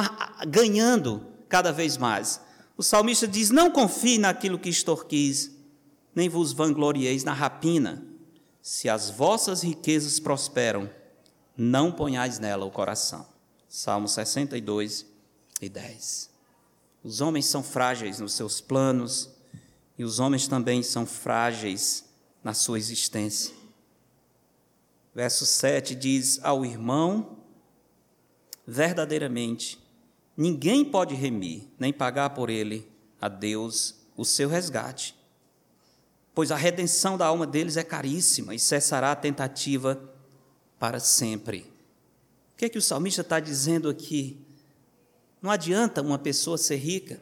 Speaker 1: ganhando cada vez mais. O salmista diz: Não confie naquilo que extorquis, nem vos vanglorieis na rapina. Se as vossas riquezas prosperam, não ponhais nela o coração. Salmo 62 e 10. Os homens são frágeis nos seus planos e os homens também são frágeis na sua existência. Verso 7 diz: Ao irmão, verdadeiramente, ninguém pode remir, nem pagar por ele a Deus o seu resgate, pois a redenção da alma deles é caríssima e cessará a tentativa para sempre. O que é que o salmista está dizendo aqui? Não adianta uma pessoa ser rica,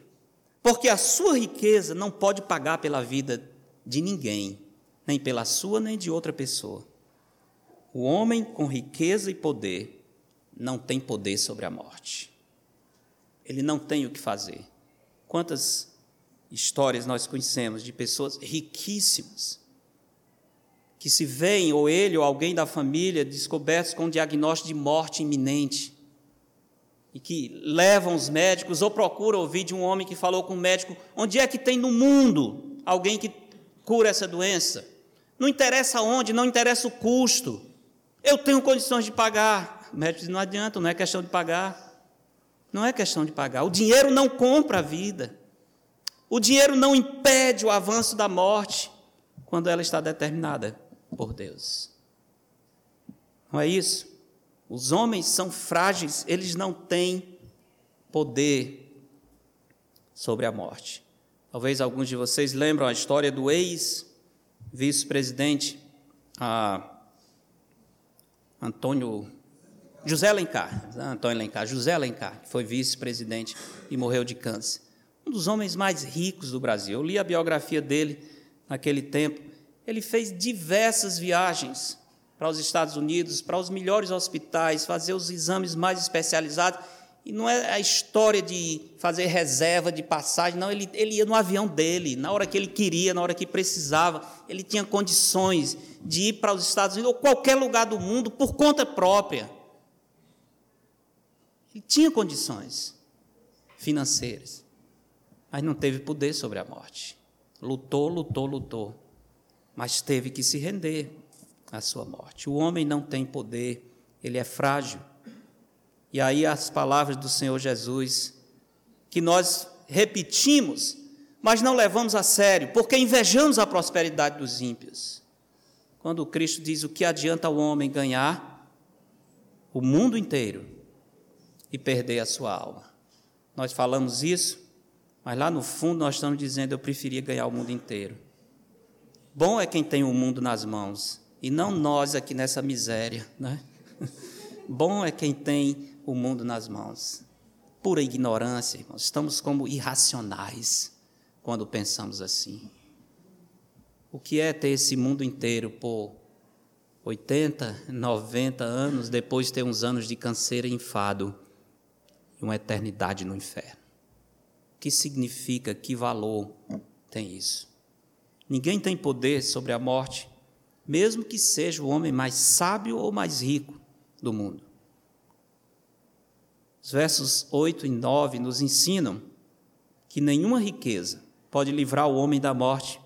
Speaker 1: porque a sua riqueza não pode pagar pela vida de ninguém, nem pela sua nem de outra pessoa. O homem com riqueza e poder não tem poder sobre a morte. Ele não tem o que fazer. Quantas histórias nós conhecemos de pessoas riquíssimas que se veem, ou ele ou alguém da família, descobertos com um diagnóstico de morte iminente, e que levam os médicos ou procuram ouvir de um homem que falou com o médico: onde é que tem no mundo alguém que cura essa doença. Não interessa onde, não interessa o custo. Eu tenho condições de pagar. O médico diz: não adianta, não é questão de pagar. Não é questão de pagar. O dinheiro não compra a vida. O dinheiro não impede o avanço da morte quando ela está determinada por Deus. Não é isso? Os homens são frágeis, eles não têm poder sobre a morte. Talvez alguns de vocês lembram a história do ex-vice-presidente Antônio José Alencar, Antônio Alencar, José Alencar, que foi vice-presidente e morreu de câncer. Um dos homens mais ricos do Brasil. Eu li a biografia dele naquele tempo. Ele fez diversas viagens para os Estados Unidos, para os melhores hospitais, fazer os exames mais especializados. E não é a história de fazer reserva de passagem, não. Ele, ele ia no avião dele, na hora que ele queria, na hora que precisava. Ele tinha condições de ir para os Estados Unidos ou qualquer lugar do mundo por conta própria. Ele tinha condições financeiras, mas não teve poder sobre a morte. Lutou, lutou, lutou, mas teve que se render à sua morte. O homem não tem poder, ele é frágil. E aí as palavras do Senhor Jesus, que nós repetimos, mas não levamos a sério, porque invejamos a prosperidade dos ímpios. Quando Cristo diz o que adianta o homem ganhar o mundo inteiro e perder a sua alma. Nós falamos isso, mas lá no fundo nós estamos dizendo eu preferia ganhar o mundo inteiro. Bom é quem tem o mundo nas mãos e não nós aqui nessa miséria, né? Bom é quem tem o mundo nas mãos. Pura ignorância, irmãos. Estamos como irracionais quando pensamos assim. O que é ter esse mundo inteiro por 80, 90 anos, depois ter uns anos de canseira e enfado e uma eternidade no inferno? O que significa, que valor tem isso? Ninguém tem poder sobre a morte, mesmo que seja o homem mais sábio ou mais rico do mundo. Os versos 8 e 9 nos ensinam que nenhuma riqueza pode livrar o homem da morte,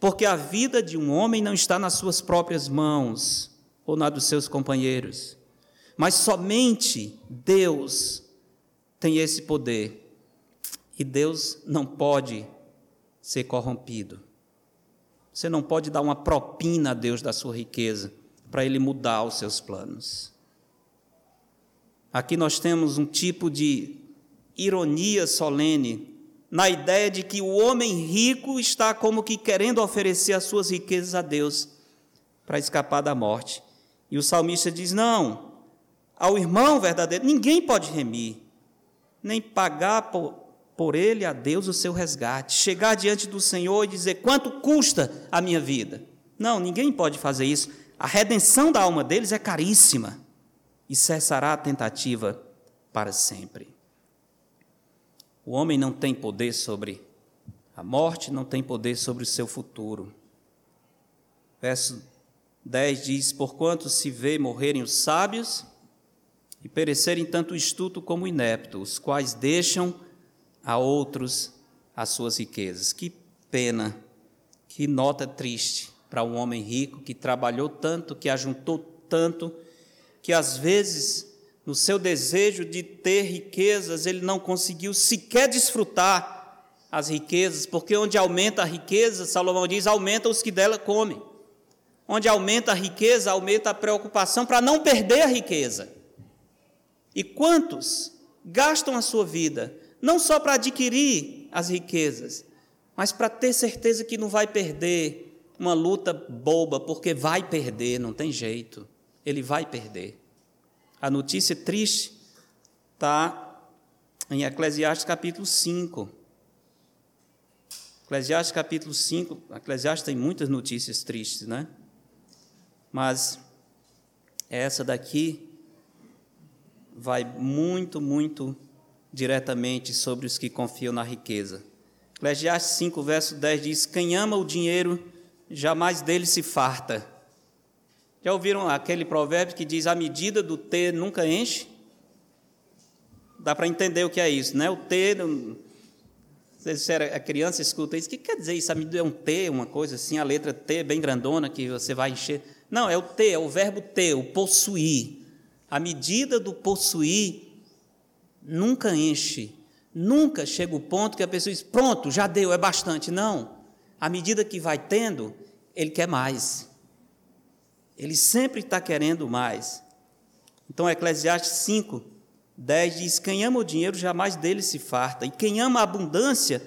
Speaker 1: porque a vida de um homem não está nas suas próprias mãos ou na dos seus companheiros, mas somente Deus tem esse poder. E Deus não pode ser corrompido. Você não pode dar uma propina a Deus da sua riqueza para ele mudar os seus planos. Aqui nós temos um tipo de ironia solene na ideia de que o homem rico está como que querendo oferecer as suas riquezas a Deus para escapar da morte. E o salmista diz: Não, ao irmão verdadeiro, ninguém pode remir, nem pagar por, por ele a Deus o seu resgate, chegar diante do Senhor e dizer: Quanto custa a minha vida? Não, ninguém pode fazer isso. A redenção da alma deles é caríssima e cessará a tentativa para sempre. O homem não tem poder sobre a morte, não tem poder sobre o seu futuro. Verso 10 diz: Porquanto se vê morrerem os sábios e perecerem tanto o estuto como o inepto, os quais deixam a outros as suas riquezas. Que pena, que nota triste para um homem rico que trabalhou tanto, que ajuntou tanto que às vezes, no seu desejo de ter riquezas, ele não conseguiu sequer desfrutar as riquezas, porque onde aumenta a riqueza, Salomão diz, aumenta os que dela comem. Onde aumenta a riqueza, aumenta a preocupação para não perder a riqueza. E quantos gastam a sua vida não só para adquirir as riquezas, mas para ter certeza que não vai perder uma luta boba, porque vai perder, não tem jeito ele vai perder. A notícia triste está em Eclesiastes capítulo 5. Eclesiastes capítulo 5, Eclesiastes tem muitas notícias tristes, né? Mas essa daqui vai muito, muito diretamente sobre os que confiam na riqueza. Eclesiastes 5, verso 10 diz: Quem ama o dinheiro, jamais dele se farta já ouviram aquele provérbio que diz: a medida do ter nunca enche? Dá para entender o que é isso, né? O ter, Se era criança, escuta isso. O que quer dizer isso? A medida é um T, uma coisa assim, a letra T bem grandona que você vai encher. Não, é o T, é o verbo ter, o possuir. A medida do possuir nunca enche. Nunca chega o ponto que a pessoa diz: pronto, já deu, é bastante. Não. À medida que vai tendo, ele quer mais. Ele sempre está querendo mais. Então, Eclesiastes 5, 10 diz: Quem ama o dinheiro jamais dele se farta, e quem ama a abundância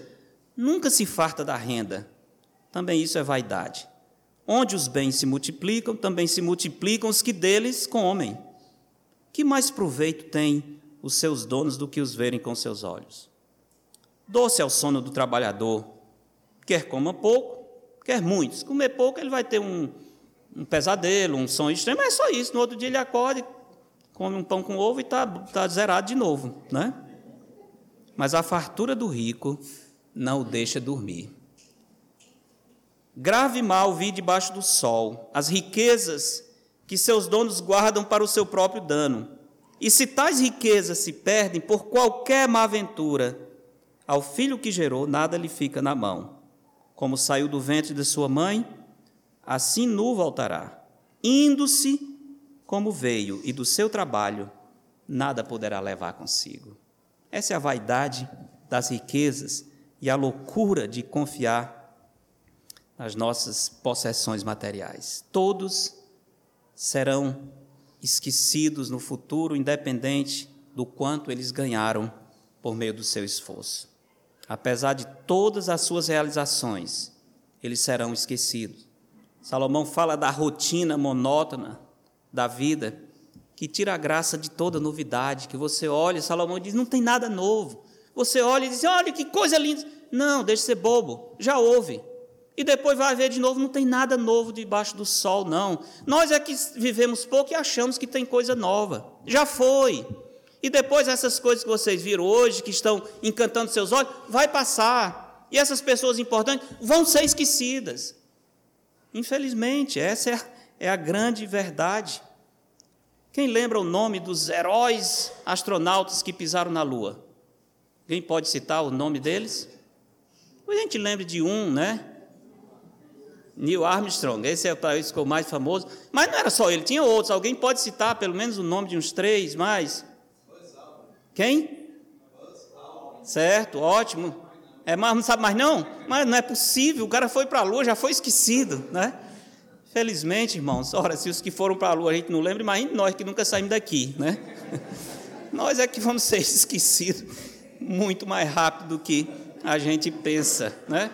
Speaker 1: nunca se farta da renda. Também isso é vaidade. Onde os bens se multiplicam, também se multiplicam os que deles comem. Que mais proveito tem os seus donos do que os verem com seus olhos? Doce é o sono do trabalhador, quer coma pouco, quer muito. Se comer pouco, ele vai ter um, um pesadelo, um sonho extremo, mas é só isso. No outro dia ele acorda, come um pão com ovo e está tá zerado de novo. Né? Mas a fartura do rico não o deixa dormir. Grave mal vi debaixo do sol as riquezas que seus donos guardam para o seu próprio dano. E se tais riquezas se perdem por qualquer má aventura, ao filho que gerou nada lhe fica na mão. Como saiu do ventre de sua mãe, assim nu voltará. Indo-se como veio, e do seu trabalho nada poderá levar consigo. Essa é a vaidade das riquezas e a loucura de confiar nas nossas possessões materiais. Todos serão esquecidos no futuro, independente do quanto eles ganharam por meio do seu esforço. Apesar de todas as suas realizações, eles serão esquecidos. Salomão fala da rotina monótona da vida, que tira a graça de toda novidade, que você olha, Salomão diz, não tem nada novo. Você olha e diz, olha que coisa linda. Não, deixe de ser bobo, já houve. E depois vai ver de novo, não tem nada novo debaixo do sol, não. Nós é que vivemos pouco e achamos que tem coisa nova. Já foi. E depois essas coisas que vocês viram hoje, que estão encantando seus olhos, vai passar. E essas pessoas importantes vão ser esquecidas. Infelizmente, essa é a, é a grande verdade. Quem lembra o nome dos heróis astronautas que pisaram na Lua? Quem pode citar o nome deles? A gente lembra de um, né? Neil Armstrong, esse é o país que ficou mais famoso. Mas não era só ele, tinha outros. Alguém pode citar pelo menos o nome de uns três mais? Quem? Certo, ótimo. É, mas não sabe mais não? Mas não é possível, o cara foi para a lua, já foi esquecido, né? Felizmente, irmãos, ora, se os que foram para a lua a gente não lembra, imagine nós que nunca saímos daqui, né? nós é que vamos ser esquecidos muito mais rápido do que a gente pensa, né?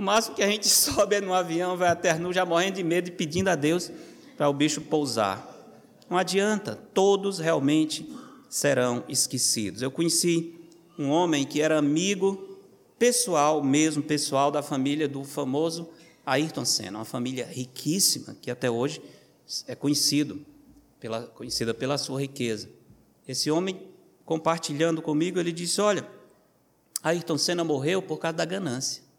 Speaker 1: O máximo que a gente sobe é no avião, vai até nu, já morrendo de medo e pedindo a Deus para o bicho pousar. Não adianta, todos realmente serão esquecidos. Eu conheci um homem que era amigo pessoal, mesmo pessoal, da família do famoso Ayrton Senna, uma família riquíssima que até hoje é conhecido pela, conhecida pela sua riqueza. Esse homem, compartilhando comigo, ele disse: Olha, Ayrton Senna morreu por causa da ganância,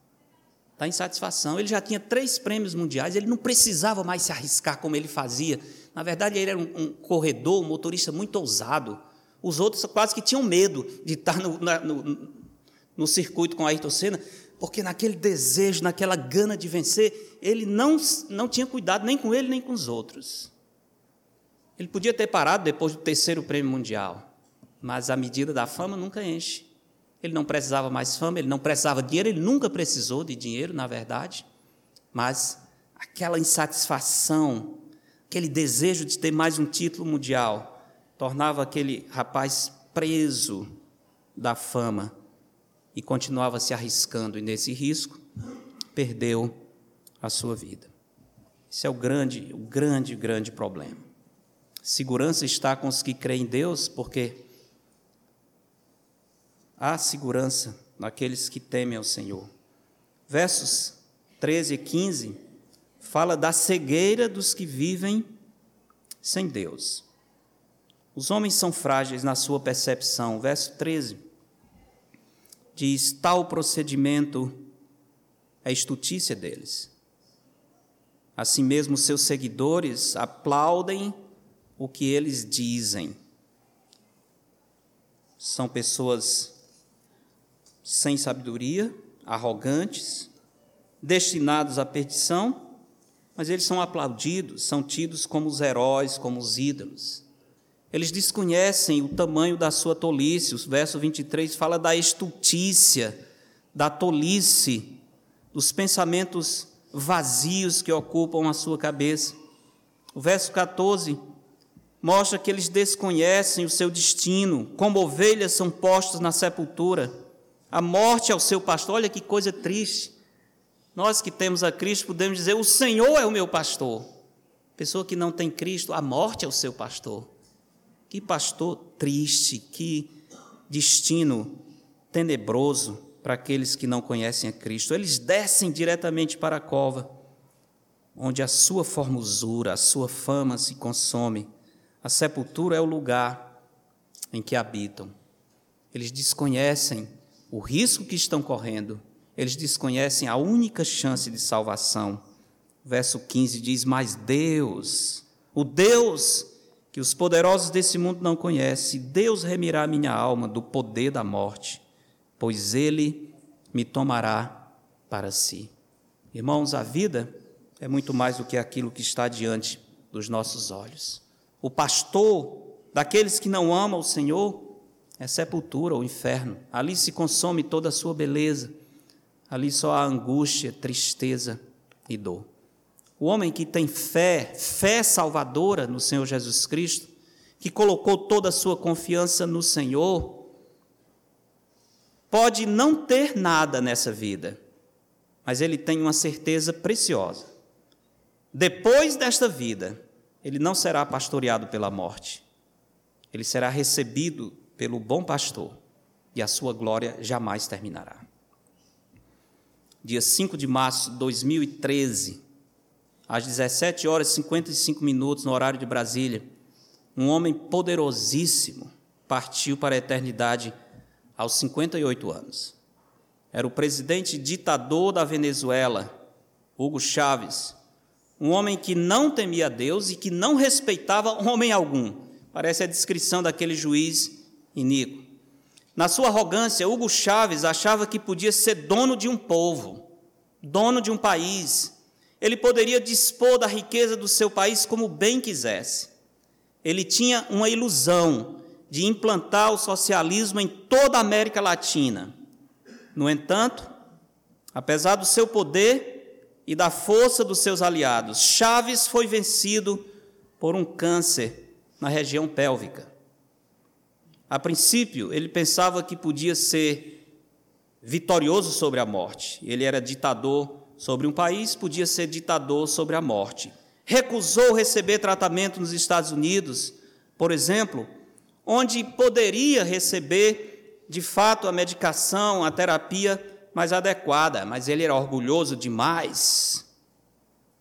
Speaker 1: da insatisfação. Ele já tinha três prêmios mundiais, ele não precisava mais se arriscar como ele fazia. Na verdade, ele era um, um corredor, um motorista muito ousado. Os outros quase que tinham medo de estar no, na, no, no circuito com Ayrton Senna, porque naquele desejo, naquela gana de vencer, ele não, não tinha cuidado nem com ele nem com os outros. Ele podia ter parado depois do terceiro prêmio mundial, mas a medida da fama nunca enche. Ele não precisava mais fama, ele não precisava de dinheiro, ele nunca precisou de dinheiro, na verdade, mas aquela insatisfação, aquele desejo de ter mais um título mundial, tornava aquele rapaz preso da fama e continuava se arriscando, e nesse risco perdeu a sua vida. Esse é o grande, o grande, grande problema. Segurança está com os que creem em Deus, porque há segurança naqueles que temem ao Senhor. Versos 13 e 15 fala da cegueira dos que vivem sem Deus. Os homens são frágeis na sua percepção. Verso 13 diz: tal procedimento é estutícia deles. Assim mesmo, seus seguidores aplaudem o que eles dizem. São pessoas sem sabedoria, arrogantes, destinados à perdição, mas eles são aplaudidos, são tidos como os heróis, como os ídolos. Eles desconhecem o tamanho da sua tolice. O verso 23 fala da estultícia, da tolice, dos pensamentos vazios que ocupam a sua cabeça. O verso 14 mostra que eles desconhecem o seu destino, como ovelhas são postas na sepultura. A morte é o seu pastor. Olha que coisa triste. Nós que temos a Cristo podemos dizer: O Senhor é o meu pastor. Pessoa que não tem Cristo, a morte é o seu pastor. Que pastor triste, que destino tenebroso para aqueles que não conhecem a Cristo. Eles descem diretamente para a cova, onde a sua formosura, a sua fama se consome. A sepultura é o lugar em que habitam. Eles desconhecem o risco que estão correndo, eles desconhecem a única chance de salvação. Verso 15 diz: Mas Deus, o Deus que os poderosos desse mundo não conhecem, Deus remirá minha alma do poder da morte, pois Ele me tomará para si. Irmãos, a vida é muito mais do que aquilo que está diante dos nossos olhos. O pastor daqueles que não amam o Senhor é sepultura ou inferno. Ali se consome toda a sua beleza. Ali só há angústia, tristeza e dor. O homem que tem fé, fé salvadora no Senhor Jesus Cristo, que colocou toda a sua confiança no Senhor, pode não ter nada nessa vida, mas ele tem uma certeza preciosa. Depois desta vida, ele não será pastoreado pela morte. Ele será recebido pelo bom pastor, e a sua glória jamais terminará. Dia 5 de março de 2013, às 17 horas e 55 minutos, no horário de Brasília, um homem poderosíssimo partiu para a eternidade aos 58 anos. Era o presidente ditador da Venezuela, Hugo Chávez, um homem que não temia Deus e que não respeitava homem algum. Parece a descrição daquele juiz iníquo. Na sua arrogância, Hugo Chávez achava que podia ser dono de um povo, dono de um país. Ele poderia dispor da riqueza do seu país como bem quisesse. Ele tinha uma ilusão de implantar o socialismo em toda a América Latina. No entanto, apesar do seu poder e da força dos seus aliados, Chaves foi vencido por um câncer na região pélvica. A princípio, ele pensava que podia ser vitorioso sobre a morte. Ele era ditador sobre um país, podia ser ditador sobre a morte. Recusou receber tratamento nos Estados Unidos, por exemplo, onde poderia receber de fato a medicação, a terapia mais adequada, mas ele era orgulhoso demais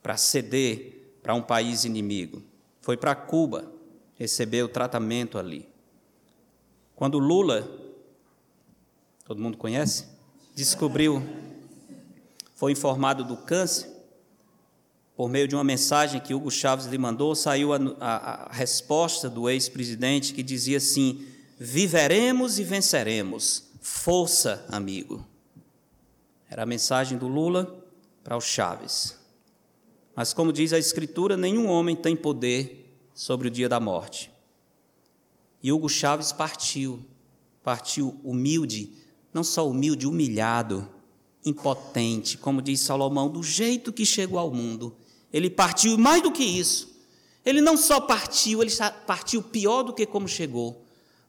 Speaker 1: para ceder para um país inimigo. Foi para Cuba receber o tratamento ali. Quando Lula, todo mundo conhece, descobriu, foi informado do câncer, por meio de uma mensagem que Hugo Chaves lhe mandou, saiu a, a, a resposta do ex-presidente que dizia assim: Viveremos e venceremos. Força, amigo. Era a mensagem do Lula para o Chaves. Mas, como diz a Escritura, nenhum homem tem poder sobre o dia da morte. E Hugo Chaves partiu, partiu humilde, não só humilde, humilhado, impotente, como diz Salomão, do jeito que chegou ao mundo. Ele partiu mais do que isso. Ele não só partiu, ele partiu pior do que como chegou,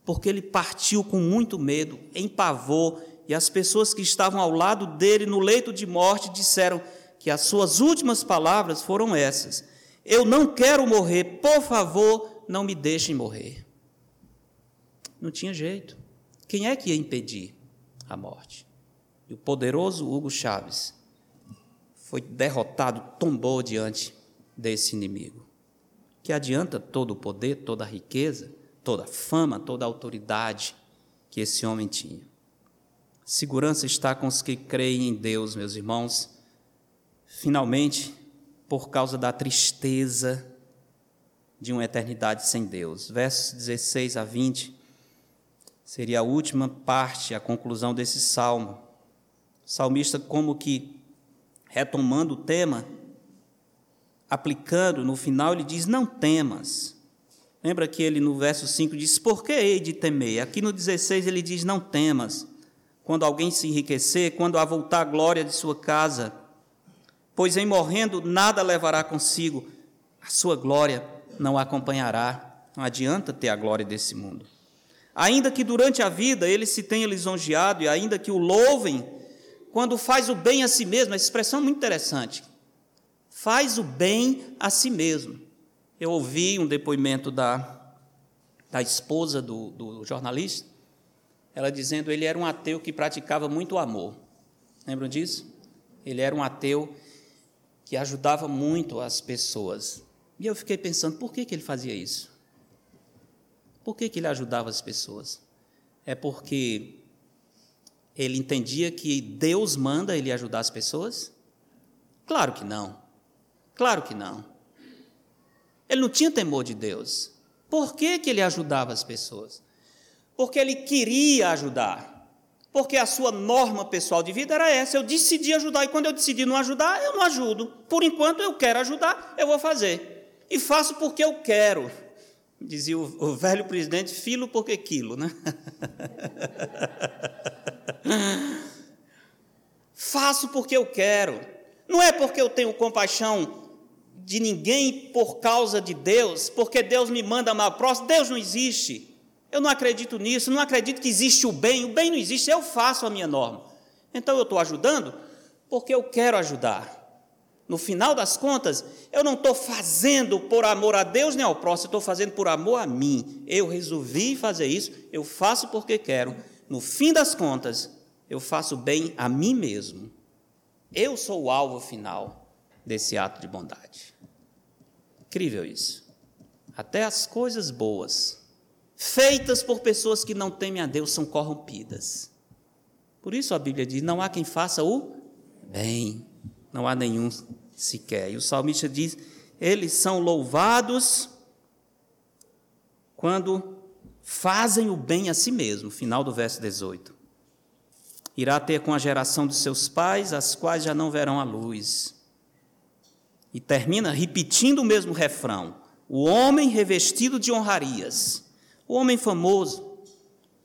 Speaker 1: porque ele partiu com muito medo, em pavor, e as pessoas que estavam ao lado dele no leito de morte disseram que as suas últimas palavras foram essas: Eu não quero morrer, por favor, não me deixem morrer. Não tinha jeito. Quem é que ia impedir a morte? E o poderoso Hugo Chaves foi derrotado, tombou diante desse inimigo. Que adianta todo o poder, toda a riqueza, toda a fama, toda a autoridade que esse homem tinha. Segurança está com os que creem em Deus, meus irmãos. Finalmente, por causa da tristeza de uma eternidade sem Deus. Versos 16 a 20 seria a última parte, a conclusão desse salmo. salmista, como que retomando o tema, aplicando, no final ele diz: Não temas. Lembra que ele no verso 5 diz: Por que hei de temer? Aqui no 16 ele diz: Não temas. Quando alguém se enriquecer, quando avultar a glória de sua casa, pois em morrendo nada levará consigo, a sua glória não a acompanhará. Não adianta ter a glória desse mundo. Ainda que durante a vida ele se tenha lisonjeado e ainda que o louvem, quando faz o bem a si mesmo, essa expressão é muito interessante. Faz o bem a si mesmo. Eu ouvi um depoimento da, da esposa do, do jornalista, ela dizendo que ele era um ateu que praticava muito amor. Lembram disso? Ele era um ateu que ajudava muito as pessoas. E eu fiquei pensando, por que, que ele fazia isso? Por que, que ele ajudava as pessoas? É porque ele entendia que Deus manda ele ajudar as pessoas? Claro que não. Claro que não. Ele não tinha temor de Deus. Por que, que ele ajudava as pessoas? Porque ele queria ajudar. Porque a sua norma pessoal de vida era essa. Eu decidi ajudar, e quando eu decidi não ajudar, eu não ajudo. Por enquanto eu quero ajudar, eu vou fazer. E faço porque eu quero. Dizia o, o velho presidente, filo porque quilo, né? Faço porque eu quero. Não é porque eu tenho compaixão de ninguém por causa de Deus, porque Deus me manda amar o próximo. Deus não existe. Eu não acredito nisso, não acredito que existe o bem. O bem não existe, eu faço a minha norma. Então eu estou ajudando porque eu quero ajudar. No final das contas, eu não estou fazendo por amor a Deus nem ao próximo, estou fazendo por amor a mim. Eu resolvi fazer isso, eu faço porque quero. No fim das contas, eu faço bem a mim mesmo. Eu sou o alvo final desse ato de bondade. Incrível isso. Até as coisas boas, feitas por pessoas que não temem a Deus, são corrompidas. Por isso a Bíblia diz: não há quem faça o bem, não há nenhum sequer. E o salmista diz: eles são louvados quando fazem o bem a si mesmo. Final do verso 18. Irá ter com a geração de seus pais, as quais já não verão a luz. E termina repetindo o mesmo refrão: o homem revestido de honrarias, o homem famoso,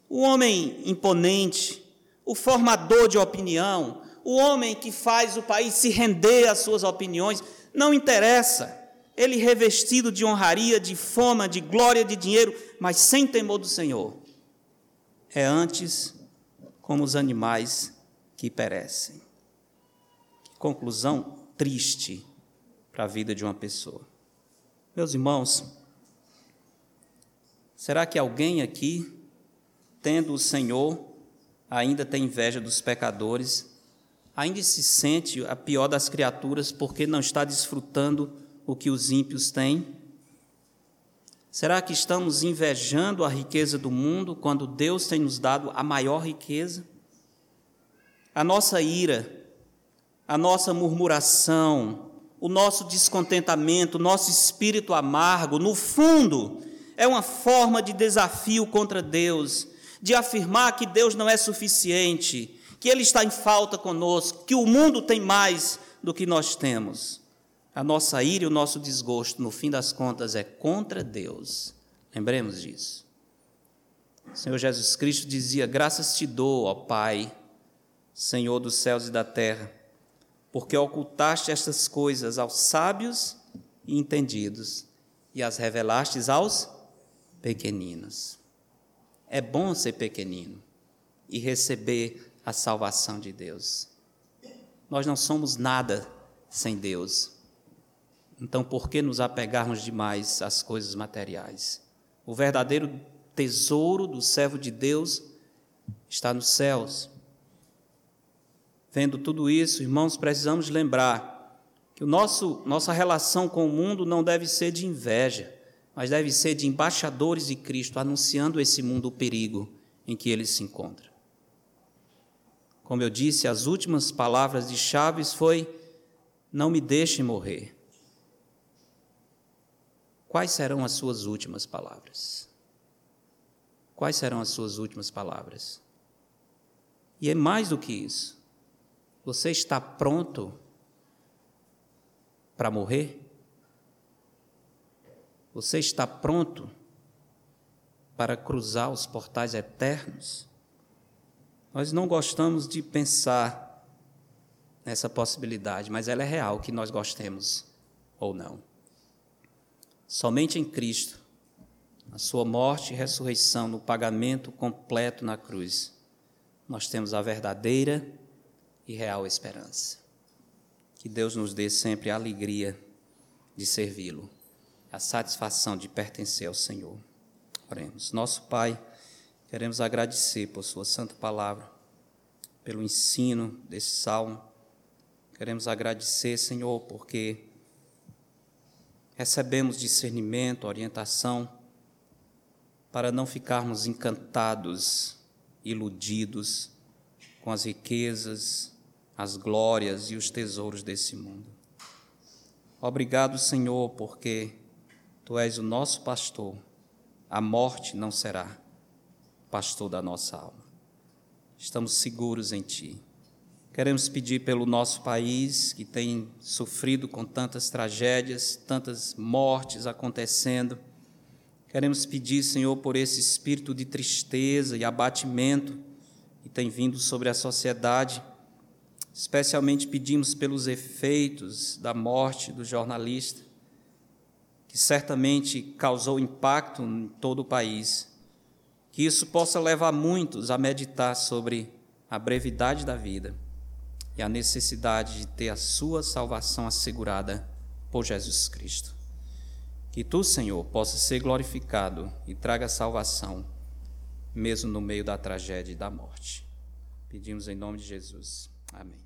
Speaker 1: o homem imponente, o formador de opinião, o homem que faz o país se render às suas opiniões, não interessa. Ele revestido de honraria, de fama, de glória, de dinheiro, mas sem temor do Senhor. É antes como os animais que perecem. Conclusão triste para a vida de uma pessoa. Meus irmãos, será que alguém aqui, tendo o Senhor, ainda tem inveja dos pecadores ainda se sente a pior das criaturas porque não está desfrutando o que os ímpios têm? Será que estamos invejando a riqueza do mundo quando Deus tem nos dado a maior riqueza? A nossa ira, a nossa murmuração, o nosso descontentamento, o nosso espírito amargo, no fundo, é uma forma de desafio contra Deus, de afirmar que Deus não é suficiente, que Ele está em falta conosco, que o mundo tem mais do que nós temos. A nossa ira e o nosso desgosto, no fim das contas, é contra Deus. Lembremos disso. O Senhor Jesus Cristo dizia: Graças te dou, ó Pai, Senhor dos céus e da terra, porque ocultaste estas coisas aos sábios e entendidos e as revelastes aos pequeninos. É bom ser pequenino e receber a salvação de Deus. Nós não somos nada sem Deus. Então, por que nos apegarmos demais às coisas materiais? O verdadeiro tesouro do servo de Deus está nos céus. Vendo tudo isso, irmãos, precisamos lembrar que o nosso, nossa relação com o mundo não deve ser de inveja, mas deve ser de embaixadores de Cristo, anunciando esse mundo o perigo em que ele se encontra. Como eu disse, as últimas palavras de Chaves foi: Não me deixe morrer. Quais serão as suas últimas palavras? Quais serão as suas últimas palavras? E é mais do que isso. Você está pronto para morrer? Você está pronto para cruzar os portais eternos? Nós não gostamos de pensar nessa possibilidade, mas ela é real, que nós gostemos ou não. Somente em Cristo, a sua morte e ressurreição, no pagamento completo na cruz, nós temos a verdadeira e real esperança. Que Deus nos dê sempre a alegria de servi-lo, a satisfação de pertencer ao Senhor. Oremos. Nosso Pai, queremos agradecer por Sua santa palavra, pelo ensino desse salmo. Queremos agradecer, Senhor, porque recebemos discernimento, orientação, para não ficarmos encantados, iludidos com as riquezas, as glórias e os tesouros desse mundo. Obrigado, Senhor, porque Tu és o nosso pastor, a morte não será pastor da nossa alma. Estamos seguros em Ti. Queremos pedir pelo nosso país, que tem sofrido com tantas tragédias, tantas mortes acontecendo. Queremos pedir, Senhor, por esse espírito de tristeza e abatimento que tem vindo sobre a sociedade. Especialmente pedimos pelos efeitos da morte do jornalista, que certamente causou impacto em todo o país. Que isso possa levar muitos a meditar sobre a brevidade da vida e a necessidade de ter a sua salvação assegurada por Jesus Cristo. Que tu, Senhor, possa ser glorificado e traga salvação, mesmo no meio da tragédia e da morte. Pedimos em nome de Jesus. Amém.